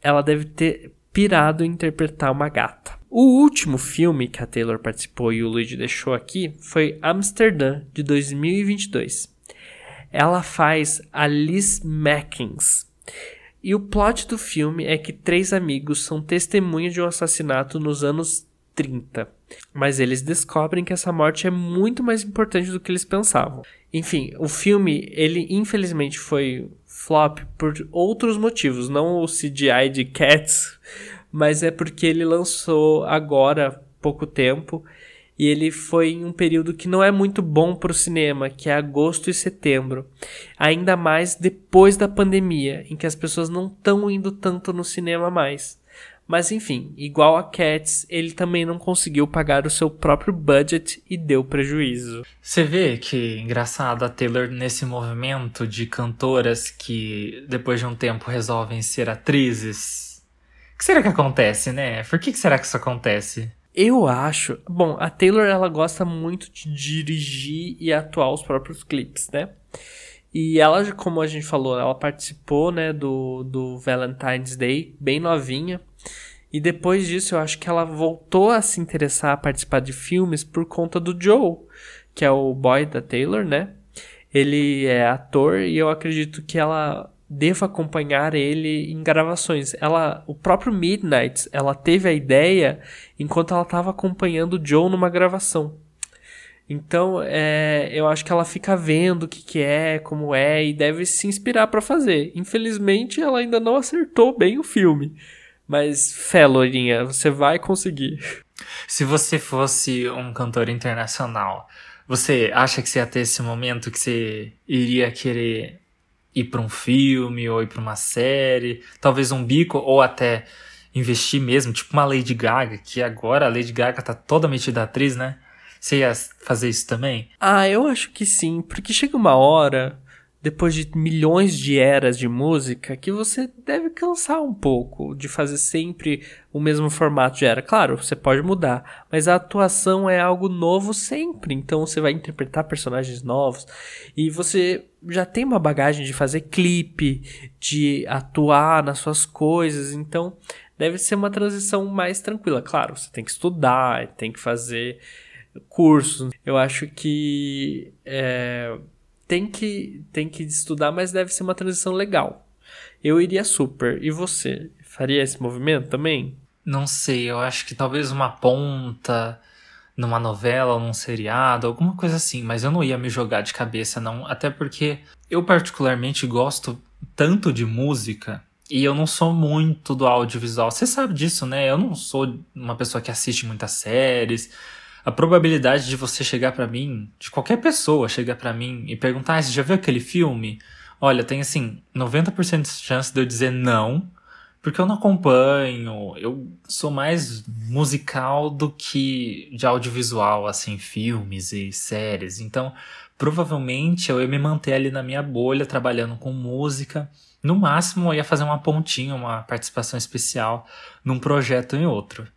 Ela deve ter pirado em interpretar uma gata. O último filme que a Taylor participou e o Luigi deixou aqui foi Amsterdã, de 2022. Ela faz a Liz Mackins, e o plot do filme é que três amigos são testemunhas de um assassinato nos anos 30. Mas eles descobrem que essa morte é muito mais importante do que eles pensavam. Enfim, o filme, ele infelizmente foi flop por outros motivos, não o CGI de Cats, mas é porque ele lançou agora pouco tempo e ele foi em um período que não é muito bom para o cinema, que é agosto e setembro. Ainda mais depois da pandemia, em que as pessoas não estão indo tanto no cinema mais. Mas enfim, igual a Cats, ele também não conseguiu pagar o seu próprio budget e deu prejuízo. Você vê que engraçado a Taylor nesse movimento de cantoras que depois de um tempo resolvem ser atrizes. O que será que acontece, né? Por que, que será que isso acontece? Eu acho. Bom, a Taylor ela gosta muito de dirigir e atuar os próprios clipes, né? E ela, como a gente falou, ela participou, né, do, do Valentine's Day, bem novinha. E depois disso, eu acho que ela voltou a se interessar a participar de filmes por conta do Joe, que é o boy da Taylor, né? Ele é ator e eu acredito que ela devo acompanhar ele em gravações. Ela, o próprio Midnight, ela teve a ideia enquanto ela estava acompanhando o Joe numa gravação. Então, é, eu acho que ela fica vendo o que, que é, como é, e deve se inspirar para fazer. Infelizmente, ela ainda não acertou bem o filme. Mas fé, Lourinha, você vai conseguir. Se você fosse um cantor internacional, você acha que você ia ter esse momento que você iria querer ir para um filme ou ir para uma série, talvez um bico ou até investir mesmo, tipo uma Lady Gaga, que agora a Lady Gaga tá toda metida atriz, né? Você ia fazer isso também? Ah, eu acho que sim, porque chega uma hora depois de milhões de eras de música, que você deve cansar um pouco de fazer sempre o mesmo formato de era. Claro, você pode mudar, mas a atuação é algo novo sempre, então você vai interpretar personagens novos e você já tem uma bagagem de fazer clipe, de atuar nas suas coisas, então deve ser uma transição mais tranquila. Claro, você tem que estudar, tem que fazer cursos. Eu acho que é, tem que tem que estudar, mas deve ser uma transição legal. Eu iria super. E você? Faria esse movimento também? Não sei, eu acho que talvez uma ponta numa novela ou num seriado, alguma coisa assim, mas eu não ia me jogar de cabeça não, até porque eu particularmente gosto tanto de música e eu não sou muito do audiovisual. Você sabe disso, né? Eu não sou uma pessoa que assiste muitas séries a probabilidade de você chegar para mim, de qualquer pessoa chegar para mim e perguntar: ah, você já viu aquele filme? Olha, tem assim, 90% de chance de eu dizer não, porque eu não acompanho, eu sou mais musical do que de audiovisual, assim, filmes e séries. Então, provavelmente eu ia me manter ali na minha bolha trabalhando com música. No máximo, eu ia fazer uma pontinha, uma participação especial num projeto em outro.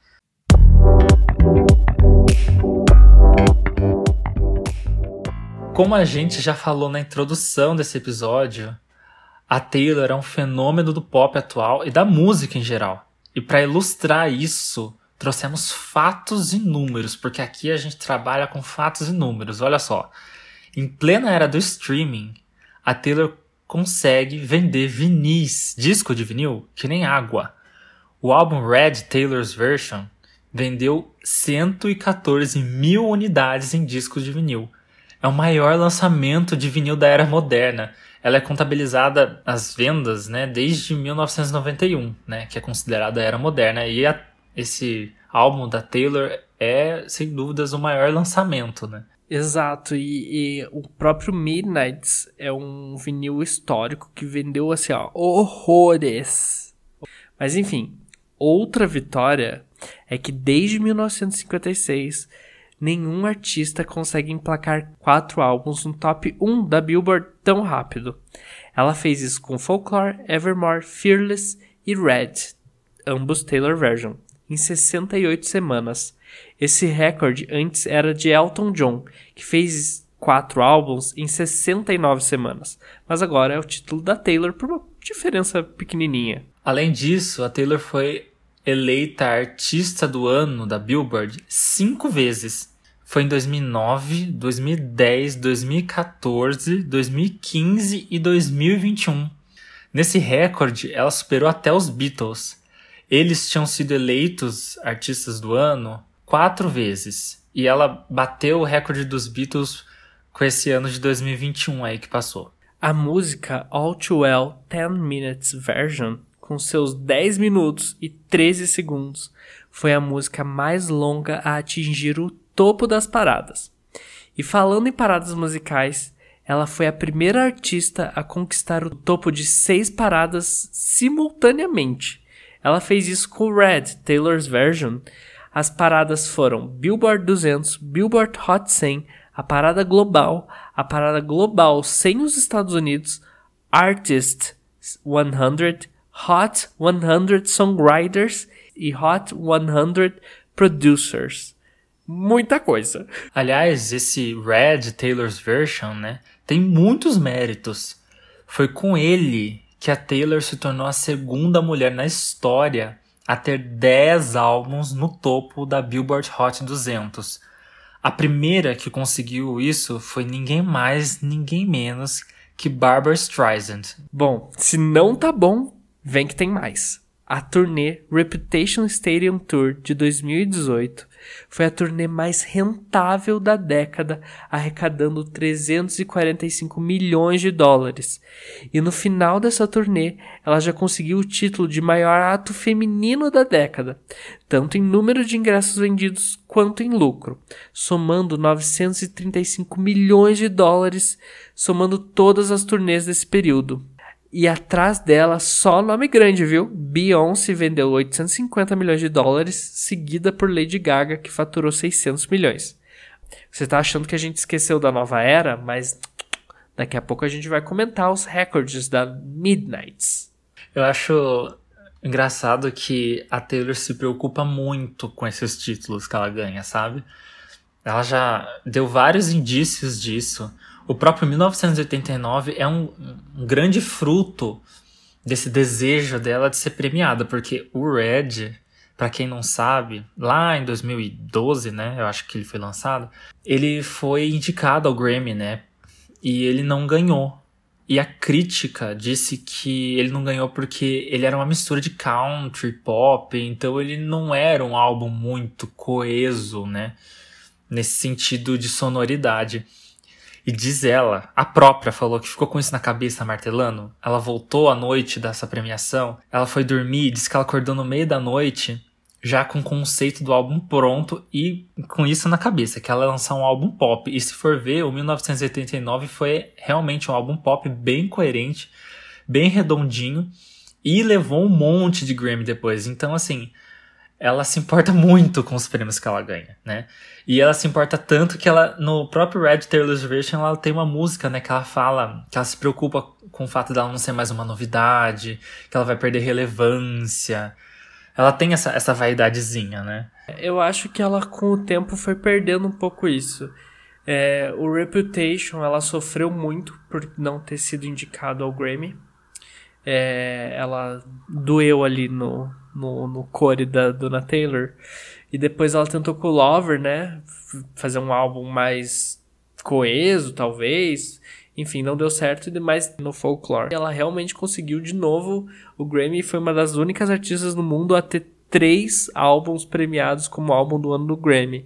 Como a gente já falou na introdução desse episódio, a Taylor é um fenômeno do pop atual e da música em geral. E para ilustrar isso, trouxemos fatos e números, porque aqui a gente trabalha com fatos e números. Olha só. Em plena era do streaming, a Taylor consegue vender vinis, disco de vinil, que nem água. O álbum Red Taylor's Version vendeu 114 mil unidades em discos de vinil é o maior lançamento de vinil da era moderna. Ela é contabilizada as vendas, né, desde 1991, né, que é considerada a era moderna. E a, esse álbum da Taylor é, sem dúvidas, o maior lançamento, né? Exato, e, e, o próprio Midnights é um vinil histórico que vendeu assim, ó, horrores. Mas enfim, outra vitória é que desde 1956 nenhum artista consegue emplacar quatro álbuns no top 1 da Billboard tão rápido. Ela fez isso com Folklore, Evermore, Fearless e Red, ambos Taylor Version, em 68 semanas. Esse recorde antes era de Elton John, que fez quatro álbuns em 69 semanas, mas agora é o título da Taylor por uma diferença pequenininha. Além disso, a Taylor foi eleita artista do ano da Billboard cinco vezes foi em 2009, 2010, 2014, 2015 e 2021. Nesse recorde, ela superou até os Beatles. Eles tinham sido eleitos artistas do ano quatro vezes e ela bateu o recorde dos Beatles com esse ano de 2021 aí que passou. A música All Too Well 10 Minutes Version, com seus 10 minutos e 13 segundos, foi a música mais longa a atingir o topo das paradas. E falando em paradas musicais, ela foi a primeira artista a conquistar o topo de seis paradas simultaneamente. Ela fez isso com Red, Taylor's Version. As paradas foram Billboard 200, Billboard Hot 100, a parada global, a parada global sem os Estados Unidos, Artist 100, Hot 100 Songwriters e Hot 100 Producers muita coisa. Aliás, esse Red Taylor's Version, né, tem muitos méritos. Foi com ele que a Taylor se tornou a segunda mulher na história a ter 10 álbuns no topo da Billboard Hot 200. A primeira que conseguiu isso foi ninguém mais, ninguém menos que Barbara Streisand. Bom, se não tá bom, vem que tem mais. a turnê Reputation Stadium Tour de 2018 foi a turnê mais rentável da década, arrecadando 345 milhões de dólares. E no final dessa turnê, ela já conseguiu o título de maior ato feminino da década, tanto em número de ingressos vendidos quanto em lucro, somando 935 milhões de dólares, somando todas as turnês desse período. E atrás dela, só nome grande, viu? Beyoncé vendeu 850 milhões de dólares, seguida por Lady Gaga, que faturou 600 milhões. Você tá achando que a gente esqueceu da nova era, mas daqui a pouco a gente vai comentar os recordes da Midnights. Eu acho engraçado que a Taylor se preocupa muito com esses títulos que ela ganha, sabe? Ela já deu vários indícios disso. O próprio 1989 é um, um grande fruto desse desejo dela de ser premiada, porque o Red, para quem não sabe, lá em 2012, né, eu acho que ele foi lançado, ele foi indicado ao Grammy, né, e ele não ganhou. E a crítica disse que ele não ganhou porque ele era uma mistura de country, pop, então ele não era um álbum muito coeso, né, nesse sentido de sonoridade. E diz ela, a própria falou que ficou com isso na cabeça martelando. Ela voltou à noite dessa premiação, ela foi dormir, disse que ela acordou no meio da noite já com o conceito do álbum pronto e com isso na cabeça, que ela lançar um álbum pop. E se for ver, o 1989 foi realmente um álbum pop bem coerente, bem redondinho e levou um monte de Grammy depois. Então, assim, ela se importa muito com os prêmios que ela ganha, né? E ela se importa tanto que ela, no próprio Red Taylor's Version, ela tem uma música, né? Que ela fala que ela se preocupa com o fato dela não ser mais uma novidade, que ela vai perder relevância. Ela tem essa, essa vaidadezinha, né? Eu acho que ela, com o tempo, foi perdendo um pouco isso. É, o Reputation, ela sofreu muito por não ter sido indicado ao Grammy. É, ela doeu ali no, no, no core da Donna Taylor. E depois ela tentou com o Lover, né? Fazer um álbum mais coeso, talvez. Enfim, não deu certo, mas no folklore. Ela realmente conseguiu de novo o Grammy e foi uma das únicas artistas no mundo a ter três álbuns premiados como álbum do ano do Grammy.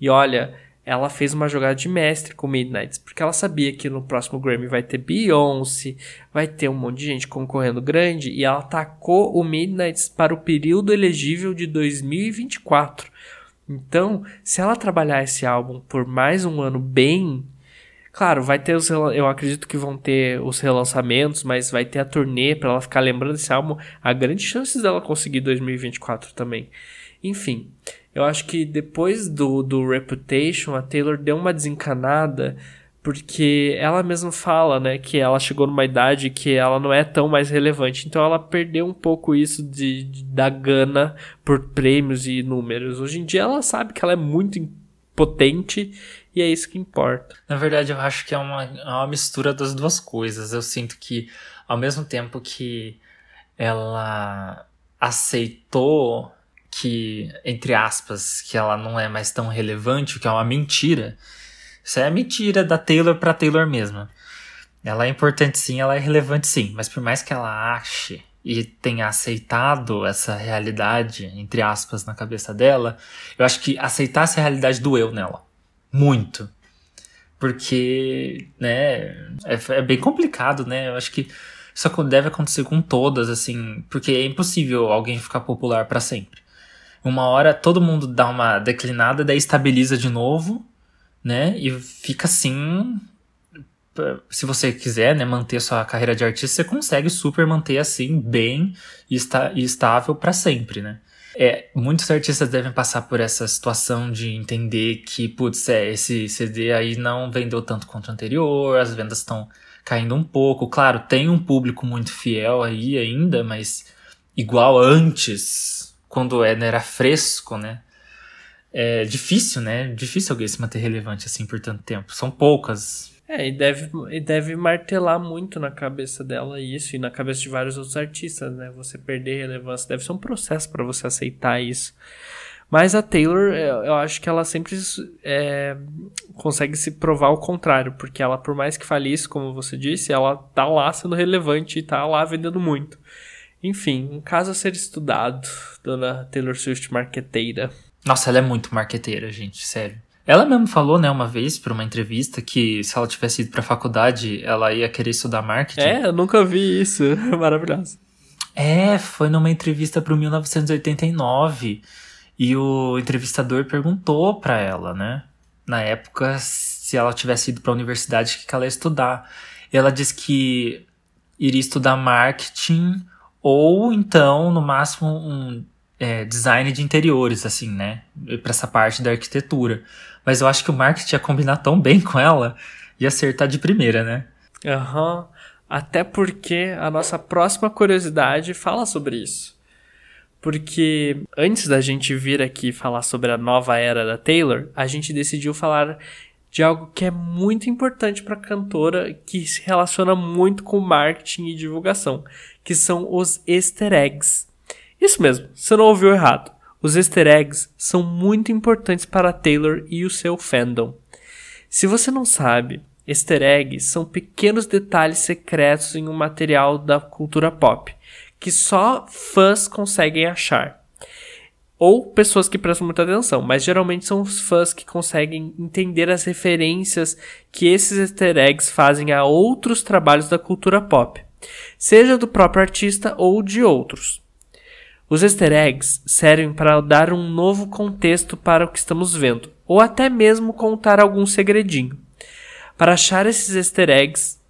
E olha, ela fez uma jogada de mestre com Midnights, porque ela sabia que no próximo Grammy vai ter Beyoncé, vai ter um monte de gente concorrendo grande, e ela tacou o Midnights para o período elegível de 2024. Então, se ela trabalhar esse álbum por mais um ano bem, claro, vai ter os eu acredito que vão ter os relançamentos, mas vai ter a turnê para ela ficar lembrando desse álbum, há grandes chances dela conseguir 2024 também. Enfim, eu acho que depois do, do Reputation, a Taylor deu uma desencanada, porque ela mesma fala, né, que ela chegou numa idade que ela não é tão mais relevante. Então ela perdeu um pouco isso de, de da gana por prêmios e números. Hoje em dia ela sabe que ela é muito potente e é isso que importa. Na verdade, eu acho que é uma, é uma mistura das duas coisas. Eu sinto que, ao mesmo tempo que ela aceitou que, entre aspas, que ela não é mais tão relevante, o que é uma mentira. Isso é mentira da Taylor pra Taylor mesma. Ela é importante sim, ela é relevante sim, mas por mais que ela ache e tenha aceitado essa realidade, entre aspas, na cabeça dela, eu acho que aceitar essa realidade doeu nela. Muito. Porque, né, é, é bem complicado, né? Eu acho que isso deve acontecer com todas, assim, porque é impossível alguém ficar popular para sempre. Uma hora todo mundo dá uma declinada, daí estabiliza de novo, né? E fica assim. Se você quiser, né, manter sua carreira de artista, você consegue super manter assim, bem e, está, e estável para sempre, né? É, muitos artistas devem passar por essa situação de entender que, putz, é, esse CD aí não vendeu tanto quanto o anterior, as vendas estão caindo um pouco. Claro, tem um público muito fiel aí ainda, mas igual antes, quando era fresco, né? É difícil, né? Difícil alguém se manter relevante assim por tanto tempo. São poucas. É, e deve, e deve martelar muito na cabeça dela isso e na cabeça de vários outros artistas, né? Você perder relevância deve ser um processo para você aceitar isso. Mas a Taylor, eu acho que ela sempre é, consegue se provar o contrário, porque ela, por mais que fale isso, como você disse, ela tá lá sendo relevante e tá lá vendendo muito. Enfim, um caso a ser estudado, dona Taylor Swift marqueteira. Nossa, ela é muito marqueteira, gente, sério. Ela mesmo falou, né, uma vez, para uma entrevista, que se ela tivesse ido pra faculdade, ela ia querer estudar marketing. É, eu nunca vi isso. Maravilhoso. É, foi numa entrevista pro 1989. E o entrevistador perguntou para ela, né, na época, se ela tivesse ido pra universidade, o que ela ia estudar. E ela disse que iria estudar marketing ou então, no máximo, um é, design de interiores, assim, né? Pra essa parte da arquitetura. Mas eu acho que o marketing ia combinar tão bem com ela e acertar de primeira, né? Aham. Uhum. Até porque a nossa próxima curiosidade fala sobre isso. Porque antes da gente vir aqui falar sobre a nova era da Taylor, a gente decidiu falar de algo que é muito importante para a cantora, que se relaciona muito com marketing e divulgação, que são os easter eggs. Isso mesmo, você não ouviu errado. Os easter eggs são muito importantes para Taylor e o seu fandom. Se você não sabe, easter eggs são pequenos detalhes secretos em um material da cultura pop, que só fãs conseguem achar. Ou pessoas que prestam muita atenção, mas geralmente são os fãs que conseguem entender as referências que esses easter eggs fazem a outros trabalhos da cultura pop, seja do próprio artista ou de outros. Os easter eggs servem para dar um novo contexto para o que estamos vendo, ou até mesmo contar algum segredinho. Para achar esses easter eggs,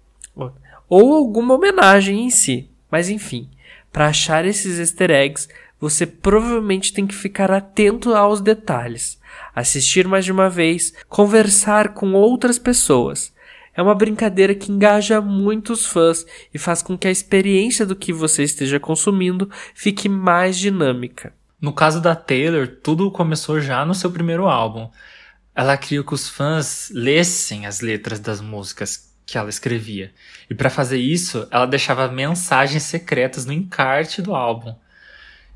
ou alguma homenagem em si, mas enfim, para achar esses easter eggs, você provavelmente tem que ficar atento aos detalhes, assistir mais de uma vez, conversar com outras pessoas, é uma brincadeira que engaja muitos fãs e faz com que a experiência do que você esteja consumindo fique mais dinâmica. No caso da Taylor, tudo começou já no seu primeiro álbum. Ela queria que os fãs lessem as letras das músicas que ela escrevia. E para fazer isso, ela deixava mensagens secretas no encarte do álbum.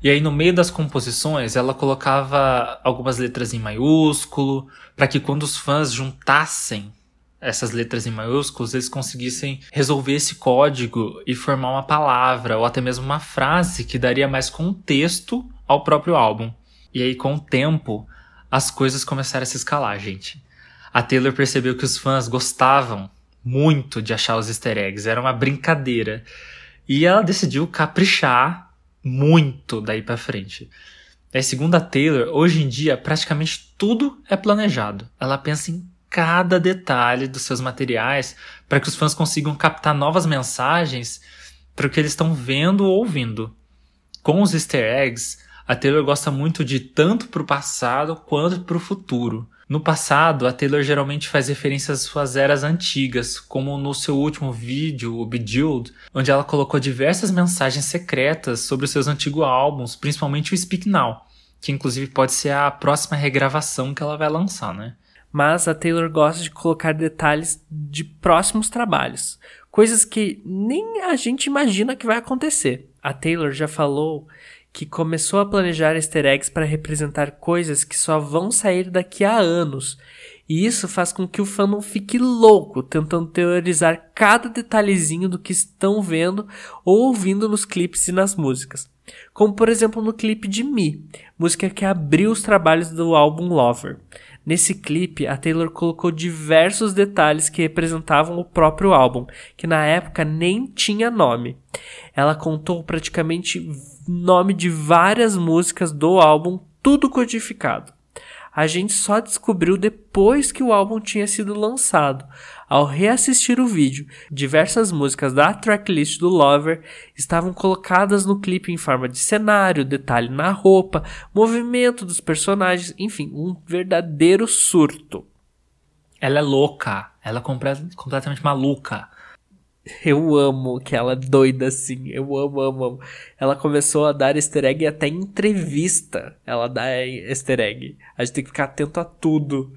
E aí, no meio das composições, ela colocava algumas letras em maiúsculo, para que quando os fãs juntassem essas letras em maiúsculos, eles conseguissem resolver esse código e formar uma palavra ou até mesmo uma frase que daria mais contexto ao próprio álbum. E aí, com o tempo, as coisas começaram a se escalar, gente. A Taylor percebeu que os fãs gostavam muito de achar os easter eggs, era uma brincadeira. E ela decidiu caprichar muito daí para frente. E segundo a Taylor, hoje em dia praticamente tudo é planejado. Ela pensa em cada detalhe dos seus materiais para que os fãs consigam captar novas mensagens para o que eles estão vendo ou ouvindo. Com os easter eggs, a Taylor gosta muito de tanto para o passado quanto para o futuro. No passado, a Taylor geralmente faz referências às suas eras antigas, como no seu último vídeo, o Bejeweled, onde ela colocou diversas mensagens secretas sobre os seus antigos álbuns, principalmente o Speak Now, que inclusive pode ser a próxima regravação que ela vai lançar, né? mas a Taylor gosta de colocar detalhes de próximos trabalhos, coisas que nem a gente imagina que vai acontecer. A Taylor já falou que começou a planejar easter eggs para representar coisas que só vão sair daqui a anos. E isso faz com que o fã não fique louco tentando teorizar cada detalhezinho do que estão vendo ou ouvindo nos clipes e nas músicas. Como por exemplo no clipe de Me, música que abriu os trabalhos do álbum Lover. Nesse clipe, a Taylor colocou diversos detalhes que representavam o próprio álbum, que na época nem tinha nome. Ela contou praticamente nome de várias músicas do álbum, tudo codificado a gente só descobriu depois que o álbum tinha sido lançado. Ao reassistir o vídeo, diversas músicas da tracklist do Lover estavam colocadas no clipe em forma de cenário, detalhe na roupa, movimento dos personagens, enfim, um verdadeiro surto. Ela é louca, ela é completamente maluca. Eu amo que ela é doida assim. Eu amo, amo, amo. Ela começou a dar easter egg até em entrevista. Ela dá easter egg. A gente tem que ficar atento a tudo.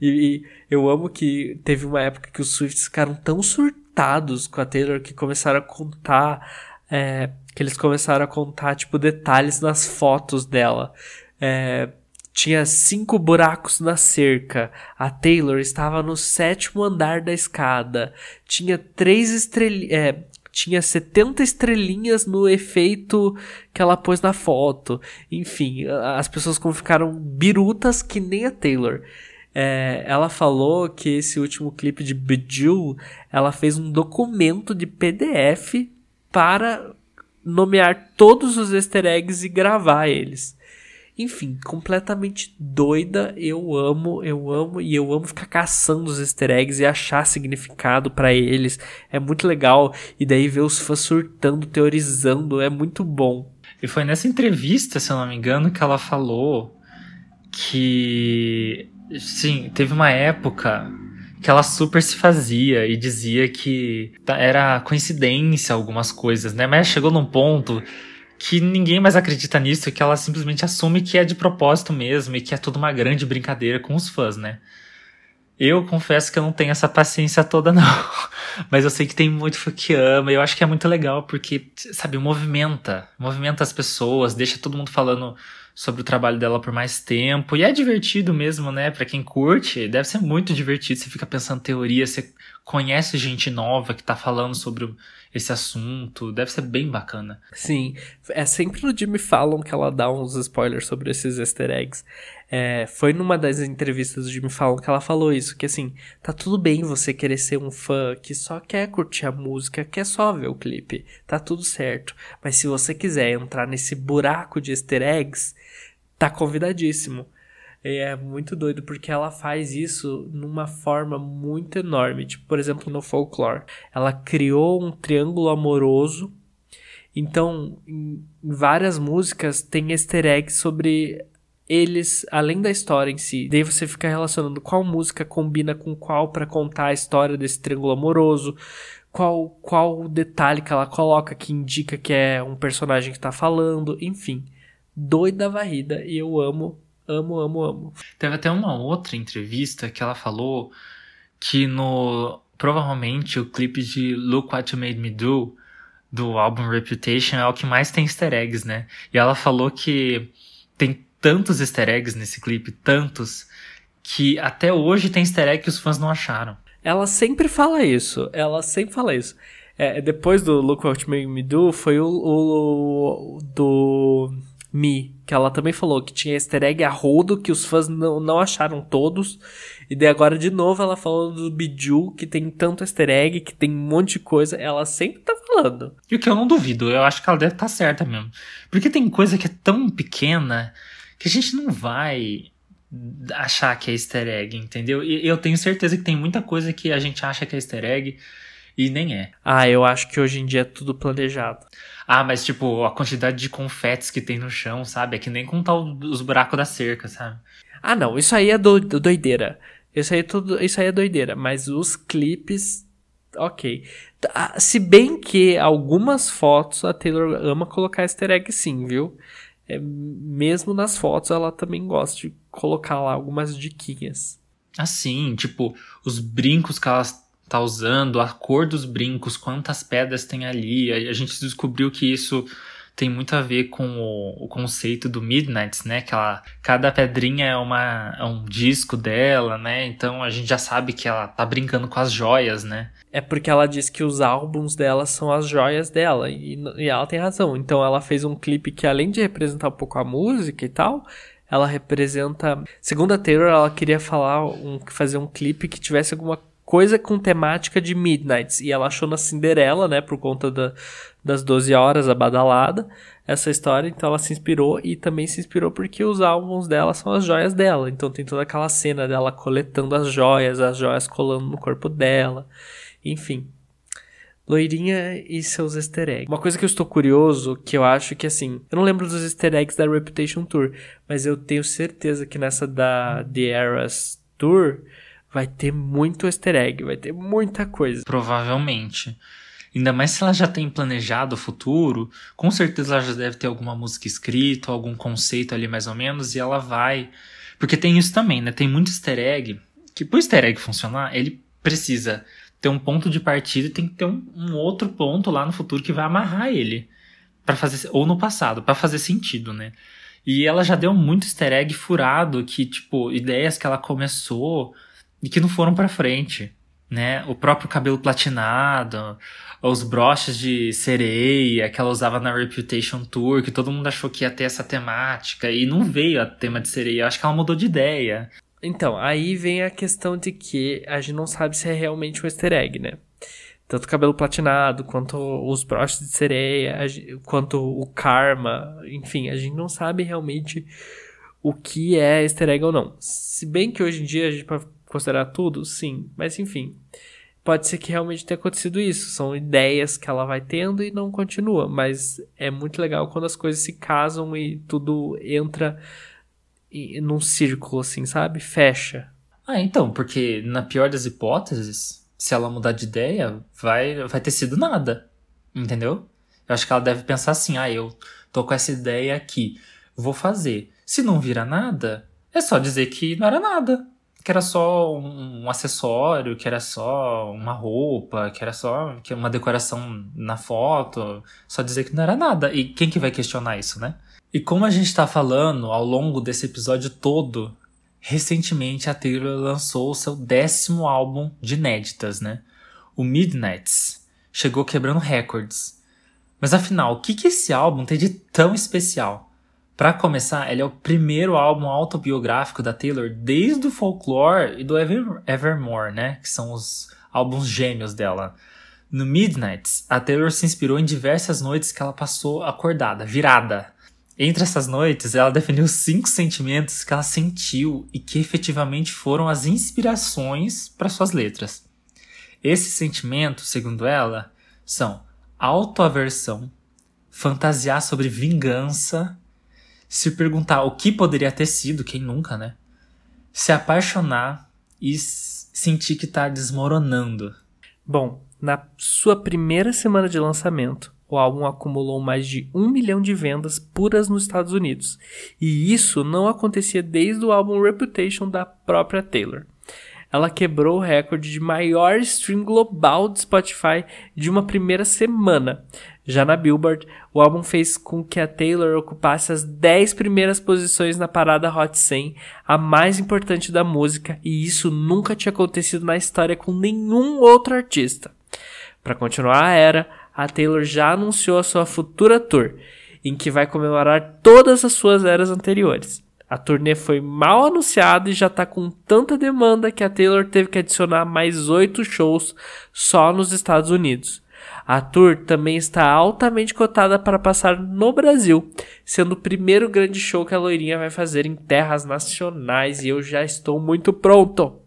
E, e eu amo que teve uma época que os Swifts ficaram tão surtados com a Taylor que começaram a contar. É, que eles começaram a contar, tipo, detalhes nas fotos dela. É, tinha cinco buracos na cerca. A Taylor estava no sétimo andar da escada. Tinha três estrelinhas. É, tinha 70 estrelinhas no efeito que ela pôs na foto. Enfim, as pessoas ficaram birutas que nem a Taylor. É, ela falou que esse último clipe de Bejeweled, ela fez um documento de PDF para nomear todos os easter eggs e gravar eles. Enfim, completamente doida. Eu amo, eu amo e eu amo ficar caçando os easter eggs e achar significado para eles. É muito legal. E daí ver os fãs surtando, teorizando, é muito bom. E foi nessa entrevista, se eu não me engano, que ela falou que sim, teve uma época que ela super se fazia e dizia que era coincidência algumas coisas, né? Mas chegou num ponto que ninguém mais acredita nisso que ela simplesmente assume que é de propósito mesmo e que é tudo uma grande brincadeira com os fãs, né? Eu confesso que eu não tenho essa paciência toda, não. Mas eu sei que tem muito fã que ama. E eu acho que é muito legal porque, sabe, movimenta. Movimenta as pessoas, deixa todo mundo falando sobre o trabalho dela por mais tempo. E é divertido mesmo, né? Pra quem curte, deve ser muito divertido. Você fica pensando teoria, você conhece gente nova que tá falando sobre esse assunto. Deve ser bem bacana. Sim. É sempre no Jimmy Fallon que ela dá uns spoilers sobre esses easter eggs. É, foi numa das entrevistas do Jimmy Fallon que ela falou isso, que assim, tá tudo bem você querer ser um fã que só quer curtir a música, quer só ver o clipe, tá tudo certo. Mas se você quiser entrar nesse buraco de easter eggs, tá convidadíssimo. E é muito doido porque ela faz isso numa forma muito enorme. Tipo, por exemplo, no folklore. Ela criou um triângulo amoroso. Então, em várias músicas tem easter eggs sobre eles, além da história em si. Daí você fica relacionando qual música combina com qual para contar a história desse triângulo amoroso. Qual, qual detalhe que ela coloca que indica que é um personagem que tá falando. Enfim, doida varrida. E eu amo Amo, amo, amo. Teve até uma outra entrevista que ela falou que no. Provavelmente o clipe de Look What You Made Me Do do álbum Reputation é o que mais tem easter eggs, né? E ela falou que tem tantos easter eggs nesse clipe, tantos, que até hoje tem easter egg que os fãs não acharam. Ela sempre fala isso, ela sempre fala isso. É, depois do Look What You Made Me Do, foi o, o, o do Me, que ela também falou que tinha easter egg a rodo, que os fãs não, não acharam todos. E daí agora de novo ela falou do Biju, que tem tanto easter egg, que tem um monte de coisa. Ela sempre tá falando. E o que eu não duvido, eu acho que ela deve estar tá certa mesmo. Porque tem coisa que é tão pequena que a gente não vai achar que é easter egg, entendeu? E eu tenho certeza que tem muita coisa que a gente acha que é easter egg e nem é. Ah, eu acho que hoje em dia é tudo planejado. Ah, mas tipo, a quantidade de confetes que tem no chão, sabe? É que nem contar os buracos da cerca, sabe? Ah, não, isso aí é do, doideira. Isso aí, é tudo, isso aí é doideira. Mas os clipes, ok. Ah, se bem que algumas fotos a Taylor ama colocar easter egg sim, viu? É, mesmo nas fotos ela também gosta de colocar lá algumas diquinhas. Assim, tipo, os brincos que elas tá usando, a cor dos brincos, quantas pedras tem ali. A, gente descobriu que isso tem muito a ver com o, o conceito do Midnight, né? Que ela, cada pedrinha é, uma, é um disco dela, né? Então a gente já sabe que ela tá brincando com as joias, né? É porque ela diz que os álbuns dela são as joias dela, e, e ela tem razão. Então ela fez um clipe que, além de representar um pouco a música e tal, ela representa. Segundo a Taylor, ela queria falar um, fazer um clipe que tivesse alguma coisa com temática de Midnights. E ela achou na Cinderela, né, por conta da, das 12 horas, a badalada, essa história. Então ela se inspirou e também se inspirou porque os álbuns dela são as joias dela. Então tem toda aquela cena dela coletando as joias, as joias colando no corpo dela. Enfim. Loirinha e seus easter eggs. Uma coisa que eu estou curioso, que eu acho que assim, eu não lembro dos easter eggs da Reputation Tour, mas eu tenho certeza que nessa da The Eras Tour, vai ter muito easter egg, vai ter muita coisa. Provavelmente. Ainda mais se ela já tem planejado o futuro, com certeza ela já deve ter alguma música escrita, algum conceito ali mais ou menos, e ela vai. Porque tem isso também, né? Tem muito easter egg, que pro easter egg funcionar, ele precisa ter um ponto de partida e tem que ter um, um outro ponto lá no futuro que vai amarrar ele. para fazer Ou no passado, para fazer sentido, né? E ela já deu muito easter egg furado, que, tipo, ideias que ela começou e que não foram para frente. né? O próprio cabelo platinado, os broches de sereia que ela usava na Reputation Tour, que todo mundo achou que ia ter essa temática e não veio a tema de sereia. Eu acho que ela mudou de ideia. Então, aí vem a questão de que a gente não sabe se é realmente um easter egg, né? Tanto o cabelo platinado, quanto os broches de sereia, quanto o karma, enfim, a gente não sabe realmente o que é easter egg ou não. Se bem que hoje em dia a gente considerar tudo, sim, mas enfim. Pode ser que realmente tenha acontecido isso. São ideias que ela vai tendo e não continua. Mas é muito legal quando as coisas se casam e tudo entra num círculo, assim, sabe? Fecha. Ah, então, porque na pior das hipóteses, se ela mudar de ideia, vai, vai ter sido nada. Entendeu? Eu acho que ela deve pensar assim: ah, eu tô com essa ideia aqui, vou fazer. Se não vira nada, é só dizer que não era nada. Que era só um, um acessório, que era só uma roupa, que era só que uma decoração na foto. Só dizer que não era nada. E quem que vai questionar isso, né? E como a gente está falando ao longo desse episódio todo, recentemente a Taylor lançou o seu décimo álbum de inéditas, né? O Midnights. Chegou quebrando recordes. Mas afinal, o que, que esse álbum tem de tão especial? Para começar, ele é o primeiro álbum autobiográfico da Taylor desde o Folklore e do Ever Evermore, né? Que são os álbuns gêmeos dela. No Midnights, a Taylor se inspirou em diversas noites que ela passou acordada, virada, entre essas noites, ela definiu cinco sentimentos que ela sentiu e que efetivamente foram as inspirações para suas letras. Esses sentimentos, segundo ela, são autoaversão, fantasiar sobre vingança, se perguntar o que poderia ter sido, quem nunca, né? Se apaixonar e sentir que está desmoronando. Bom, na sua primeira semana de lançamento, o álbum acumulou mais de um milhão de vendas puras nos Estados Unidos, e isso não acontecia desde o álbum Reputation da própria Taylor. Ela quebrou o recorde de maior stream global de Spotify de uma primeira semana. Já na Billboard, o álbum fez com que a Taylor ocupasse as 10 primeiras posições na parada Hot 100, a mais importante da música, e isso nunca tinha acontecido na história com nenhum outro artista. Para continuar a era, a Taylor já anunciou a sua futura tour, em que vai comemorar todas as suas eras anteriores. A turnê foi mal anunciada e já está com tanta demanda que a Taylor teve que adicionar mais oito shows só nos Estados Unidos. A tour também está altamente cotada para passar no Brasil, sendo o primeiro grande show que a loirinha vai fazer em terras nacionais e eu já estou muito pronto.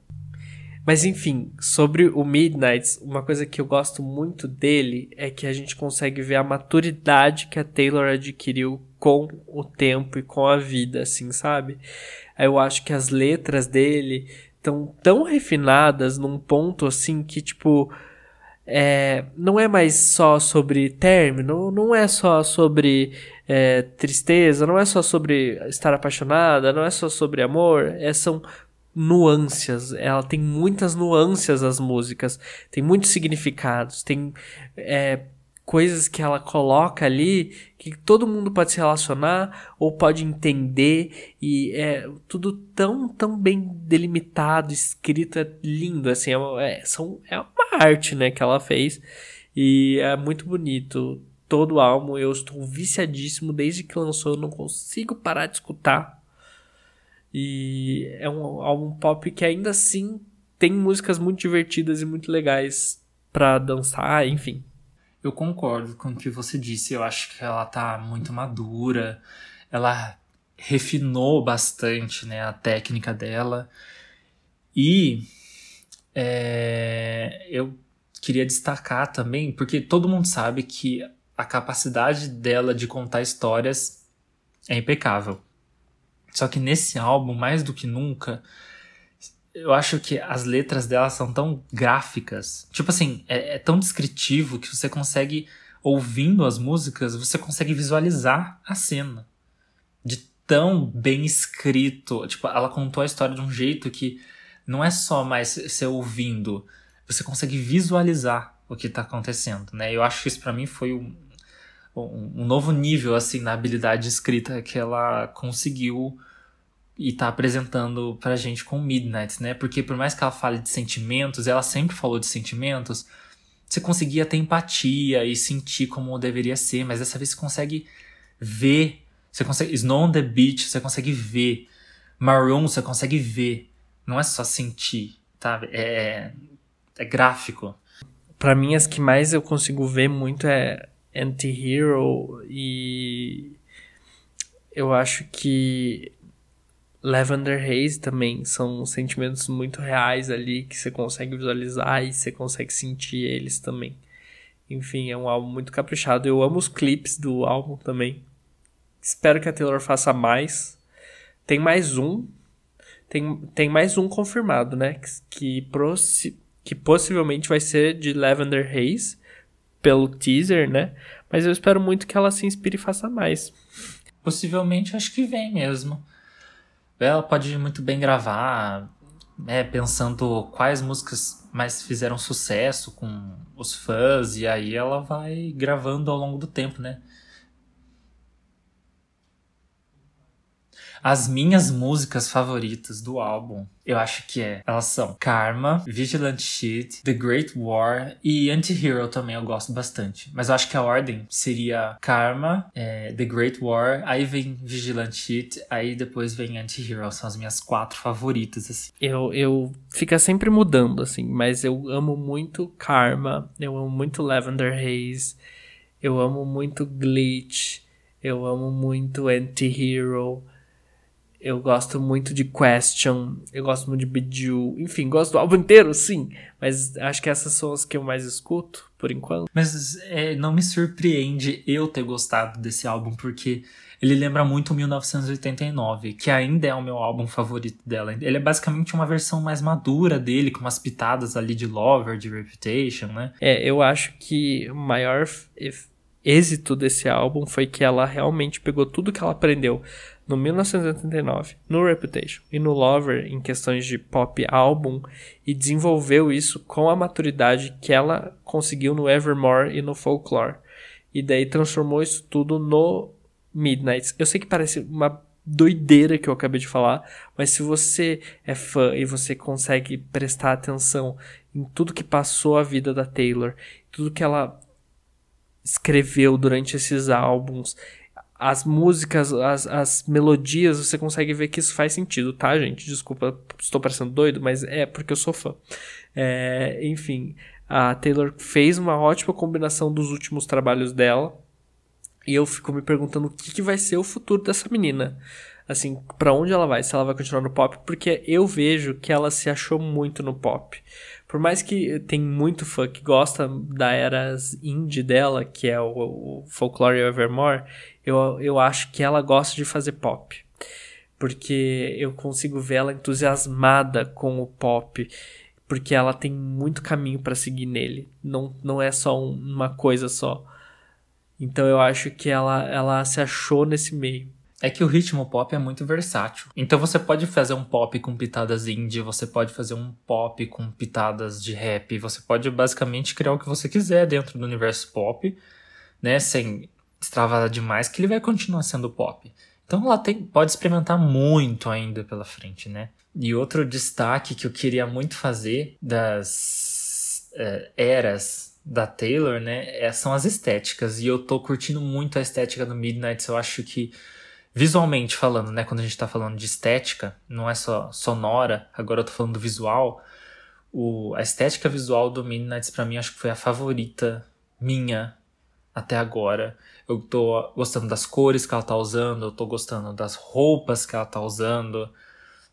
Mas enfim, sobre o Midnights, uma coisa que eu gosto muito dele é que a gente consegue ver a maturidade que a Taylor adquiriu com o tempo e com a vida, assim, sabe? Eu acho que as letras dele estão tão refinadas num ponto assim que, tipo, é, não é mais só sobre término, não é só sobre é, tristeza, não é só sobre estar apaixonada, não é só sobre amor, é, são nuances. Ela tem muitas nuances as músicas, tem muitos significados, tem é, coisas que ela coloca ali que todo mundo pode se relacionar ou pode entender e é tudo tão tão bem delimitado, escrito, é lindo assim, é, é, são, é uma arte, né, que ela fez e é muito bonito. Todo o álbum eu estou viciadíssimo desde que lançou, eu não consigo parar de escutar. E é um álbum pop que ainda assim tem músicas muito divertidas e muito legais para dançar, enfim. Eu concordo com o que você disse. Eu acho que ela tá muito madura. Ela refinou bastante né, a técnica dela. E é, eu queria destacar também, porque todo mundo sabe que a capacidade dela de contar histórias é impecável. Só que nesse álbum, mais do que nunca, eu acho que as letras dela são tão gráficas. Tipo assim, é, é, tão descritivo que você consegue, ouvindo as músicas, você consegue visualizar a cena. De tão bem escrito. Tipo, ela contou a história de um jeito que não é só mais você ouvindo, você consegue visualizar o que tá acontecendo, né? Eu acho que isso para mim foi um, um, novo nível, assim, na habilidade de escrita que ela conseguiu e tá apresentando pra gente com Midnight, né? Porque por mais que ela fale de sentimentos, ela sempre falou de sentimentos, você conseguia ter empatia e sentir como deveria ser, mas dessa vez você consegue ver, você consegue Snow on the Beach, você consegue ver, Maroon você consegue ver, não é só sentir, tá? É, é gráfico. Para mim as que mais eu consigo ver muito é Anti-Hero e eu acho que Lavender Haze também são sentimentos muito reais ali que você consegue visualizar e você consegue sentir eles também. Enfim, é um álbum muito caprichado. Eu amo os clipes do álbum também. Espero que a Taylor faça mais. Tem mais um. Tem, tem mais um confirmado, né? Que, que, que possivelmente vai ser de Lavender Haze pelo teaser, né? Mas eu espero muito que ela se inspire e faça mais. Possivelmente acho que vem mesmo ela pode muito bem gravar, né, pensando quais músicas mais fizeram sucesso com os fãs, e aí ela vai gravando ao longo do tempo, né? As minhas músicas favoritas do álbum, eu acho que é. Elas são Karma, Vigilant Shit, The Great War e Anti-Hero também eu gosto bastante. Mas eu acho que a ordem seria Karma, é, The Great War, aí vem Vigilant Shit, aí depois vem Anti-Hero. São as minhas quatro favoritas, assim. Eu, eu fica sempre mudando, assim, mas eu amo muito Karma, eu amo muito Lavender Haze, eu amo muito Glitch, eu amo muito Anti-Hero. Eu gosto muito de Question, eu gosto muito de Bejeweled, enfim, gosto do álbum inteiro, sim. Mas acho que essas são as que eu mais escuto, por enquanto. Mas é, não me surpreende eu ter gostado desse álbum, porque ele lembra muito 1989, que ainda é o meu álbum favorito dela. Ele é basicamente uma versão mais madura dele, com umas pitadas ali de Lover, de Reputation, né? É, eu acho que o maior êxito desse álbum foi que ela realmente pegou tudo que ela aprendeu no 1989, no Reputation e no Lover em questões de pop álbum e desenvolveu isso com a maturidade que ela conseguiu no Evermore e no Folklore. E daí transformou isso tudo no Midnights. Eu sei que parece uma doideira que eu acabei de falar, mas se você é fã e você consegue prestar atenção em tudo que passou a vida da Taylor, tudo que ela escreveu durante esses álbuns as músicas, as, as melodias, você consegue ver que isso faz sentido, tá, gente? Desculpa, estou parecendo doido, mas é porque eu sou fã. É, enfim, a Taylor fez uma ótima combinação dos últimos trabalhos dela. E eu fico me perguntando o que, que vai ser o futuro dessa menina. Assim, para onde ela vai? Se ela vai continuar no pop? Porque eu vejo que ela se achou muito no pop. Por mais que tem muito fã que gosta da era indie dela, que é o, o Folklore Evermore, eu, eu acho que ela gosta de fazer pop. Porque eu consigo ver ela entusiasmada com o pop. Porque ela tem muito caminho para seguir nele. Não, não é só um, uma coisa só. Então eu acho que ela, ela se achou nesse meio. É que o ritmo pop é muito versátil. Então você pode fazer um pop com pitadas indie, você pode fazer um pop com pitadas de rap, você pode basicamente criar o que você quiser dentro do universo pop, né, sem extravasar demais, que ele vai continuar sendo pop. Então ela tem, pode experimentar muito ainda pela frente, né? E outro destaque que eu queria muito fazer das uh, eras da Taylor, né, é, são as estéticas. E eu tô curtindo muito a estética do Midnight. Eu acho que visualmente falando, né, quando a gente tá falando de estética, não é só sonora, agora eu tô falando do visual. O, a estética visual do Midnight para mim acho que foi a favorita minha até agora. Eu tô gostando das cores que ela tá usando, eu tô gostando das roupas que ela tá usando.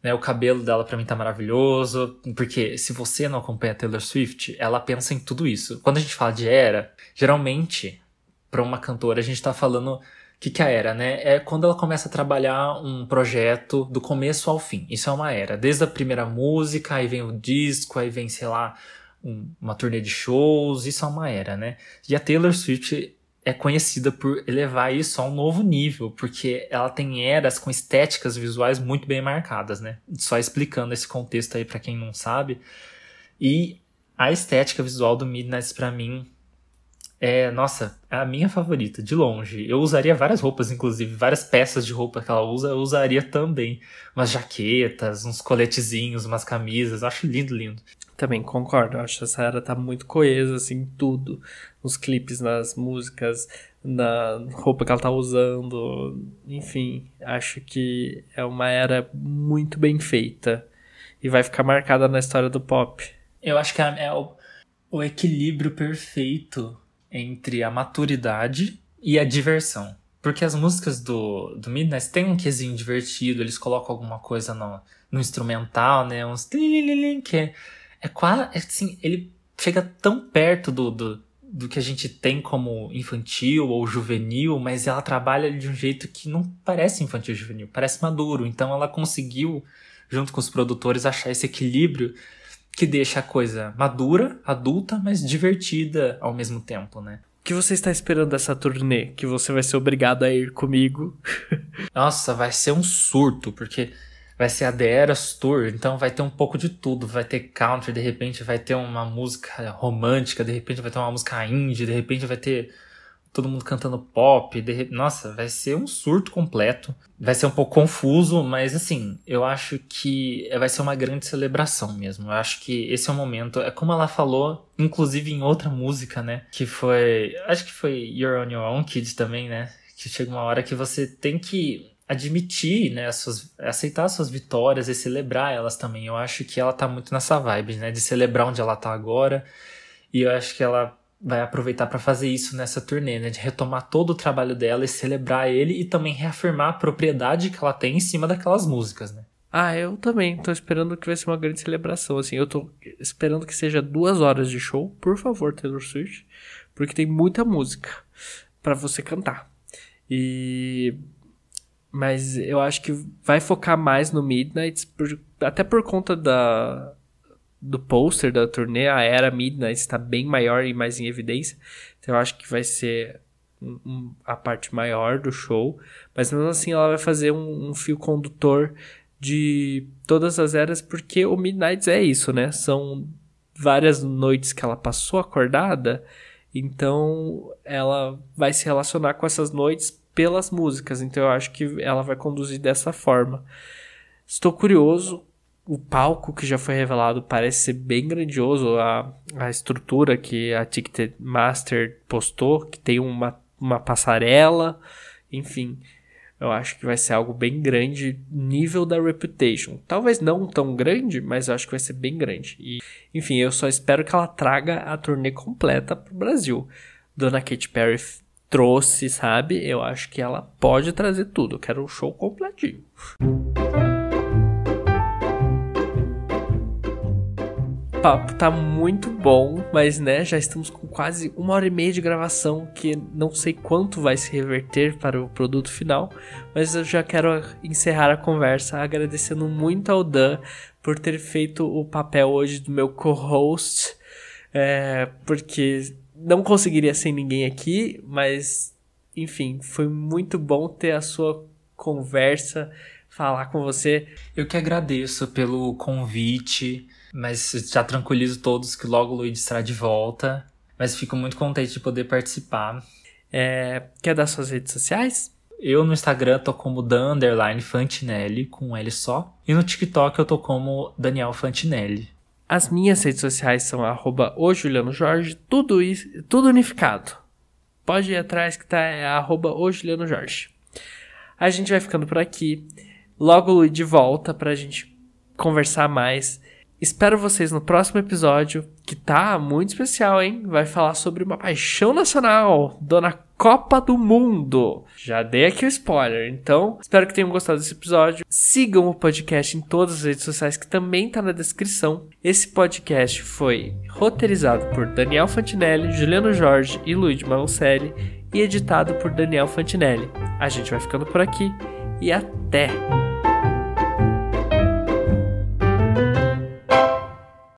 Né, o cabelo dela para mim tá maravilhoso, porque se você não acompanha Taylor Swift, ela pensa em tudo isso. Quando a gente fala de era, geralmente para uma cantora a gente tá falando que, que a era, né? É quando ela começa a trabalhar um projeto do começo ao fim. Isso é uma era. Desde a primeira música, aí vem o disco, aí vem, sei lá, um, uma turnê de shows. Isso é uma era, né? E a Taylor Swift é conhecida por elevar isso a um novo nível, porque ela tem eras com estéticas visuais muito bem marcadas, né? Só explicando esse contexto aí para quem não sabe. E a estética visual do Midnight para mim É, nossa, é a minha favorita, de longe. Eu usaria várias roupas, inclusive, várias peças de roupa que ela usa, eu usaria também. Umas jaquetas, uns coletezinhos, umas camisas. Acho lindo, lindo. Também concordo, eu acho que essa era tá muito coesa, assim, tudo. Nos clipes, nas músicas, na roupa que ela tá usando. Enfim, acho que é uma era muito bem feita. E vai ficar marcada na história do pop. Eu acho que é, é o, o equilíbrio perfeito entre a maturidade e a diversão. Porque as músicas do, do Midnight tem um quesinho divertido, eles colocam alguma coisa no, no instrumental, né? Uns que é, é quase é assim, ele chega tão perto do, do, do que a gente tem como infantil ou juvenil, mas ela trabalha de um jeito que não parece infantil ou juvenil, parece maduro. Então ela conseguiu, junto com os produtores, achar esse equilíbrio que deixa a coisa madura, adulta, mas divertida ao mesmo tempo, né? O que você está esperando dessa turnê? Que você vai ser obrigado a ir comigo? Nossa, vai ser um surto, porque vai ser a The Eras Tour, então vai ter um pouco de tudo. Vai ter country, de repente vai ter uma música romântica, de repente vai ter uma música indie, de repente vai ter todo mundo cantando pop. De... Nossa, vai ser um surto completo. Vai ser um pouco confuso, mas assim, eu acho que vai ser uma grande celebração mesmo. Eu acho que esse é o momento. É como ela falou, inclusive em outra música, né? Que foi. Acho que foi You're on Your Own Kids também, né? Que chega uma hora que você tem que admitir, né, suas, aceitar suas vitórias e celebrar elas também. Eu acho que ela tá muito nessa vibe, né, de celebrar onde ela tá agora. E eu acho que ela vai aproveitar para fazer isso nessa turnê, né? De retomar todo o trabalho dela e celebrar ele e também reafirmar a propriedade que ela tem em cima daquelas músicas, né? Ah, eu também tô esperando que vai ser uma grande celebração, assim. Eu tô esperando que seja duas horas de show, por favor, Taylor Swift, porque tem muita música para você cantar. E mas eu acho que vai focar mais no Midnight, por... até por conta da do pôster da turnê, a era Midnight está bem maior e mais em evidência. Então eu acho que vai ser a parte maior do show. Mas mesmo assim ela vai fazer um, um, fio condutor de todas as eras, porque o Midnight é isso, né? São várias noites que ela passou acordada. Então ela vai se relacionar com essas noites pelas músicas. Então eu acho que ela vai conduzir dessa forma. Estou curioso o palco que já foi revelado parece ser bem grandioso. A, a estrutura que a Ticketmaster postou, que tem uma, uma passarela, enfim. Eu acho que vai ser algo bem grande, nível da Reputation. Talvez não tão grande, mas eu acho que vai ser bem grande. E, enfim, eu só espero que ela traga a turnê completa para o Brasil. Dona Katy Perry trouxe, sabe? Eu acho que ela pode trazer tudo. Eu quero o show completinho. Papo tá muito bom, mas né, já estamos com quase uma hora e meia de gravação, que não sei quanto vai se reverter para o produto final, mas eu já quero encerrar a conversa agradecendo muito ao Dan por ter feito o papel hoje do meu co-host, é, porque não conseguiria sem ninguém aqui, mas enfim, foi muito bom ter a sua conversa, falar com você. Eu que agradeço pelo convite mas já tranquilizo todos que logo o Luigi estará de volta. Mas fico muito contente de poder participar. É, quer dar suas redes sociais? Eu no Instagram tô como Dan Fantinelli, com um L só. E no TikTok eu tô como Daniel Fantinelli. As minhas redes sociais são arroba o Juliano Jorge, tudo, isso, tudo unificado. Pode ir atrás que tá é arroba o Juliano Jorge. A gente vai ficando por aqui. Logo Luigi volta pra gente conversar mais. Espero vocês no próximo episódio, que tá muito especial, hein? Vai falar sobre uma paixão nacional, Dona Copa do Mundo. Já dei aqui o spoiler, então espero que tenham gostado desse episódio. Sigam o podcast em todas as redes sociais que também tá na descrição. Esse podcast foi roteirizado por Daniel Fantinelli, Juliano Jorge e Luiz Malucelli e editado por Daniel Fantinelli. A gente vai ficando por aqui e até!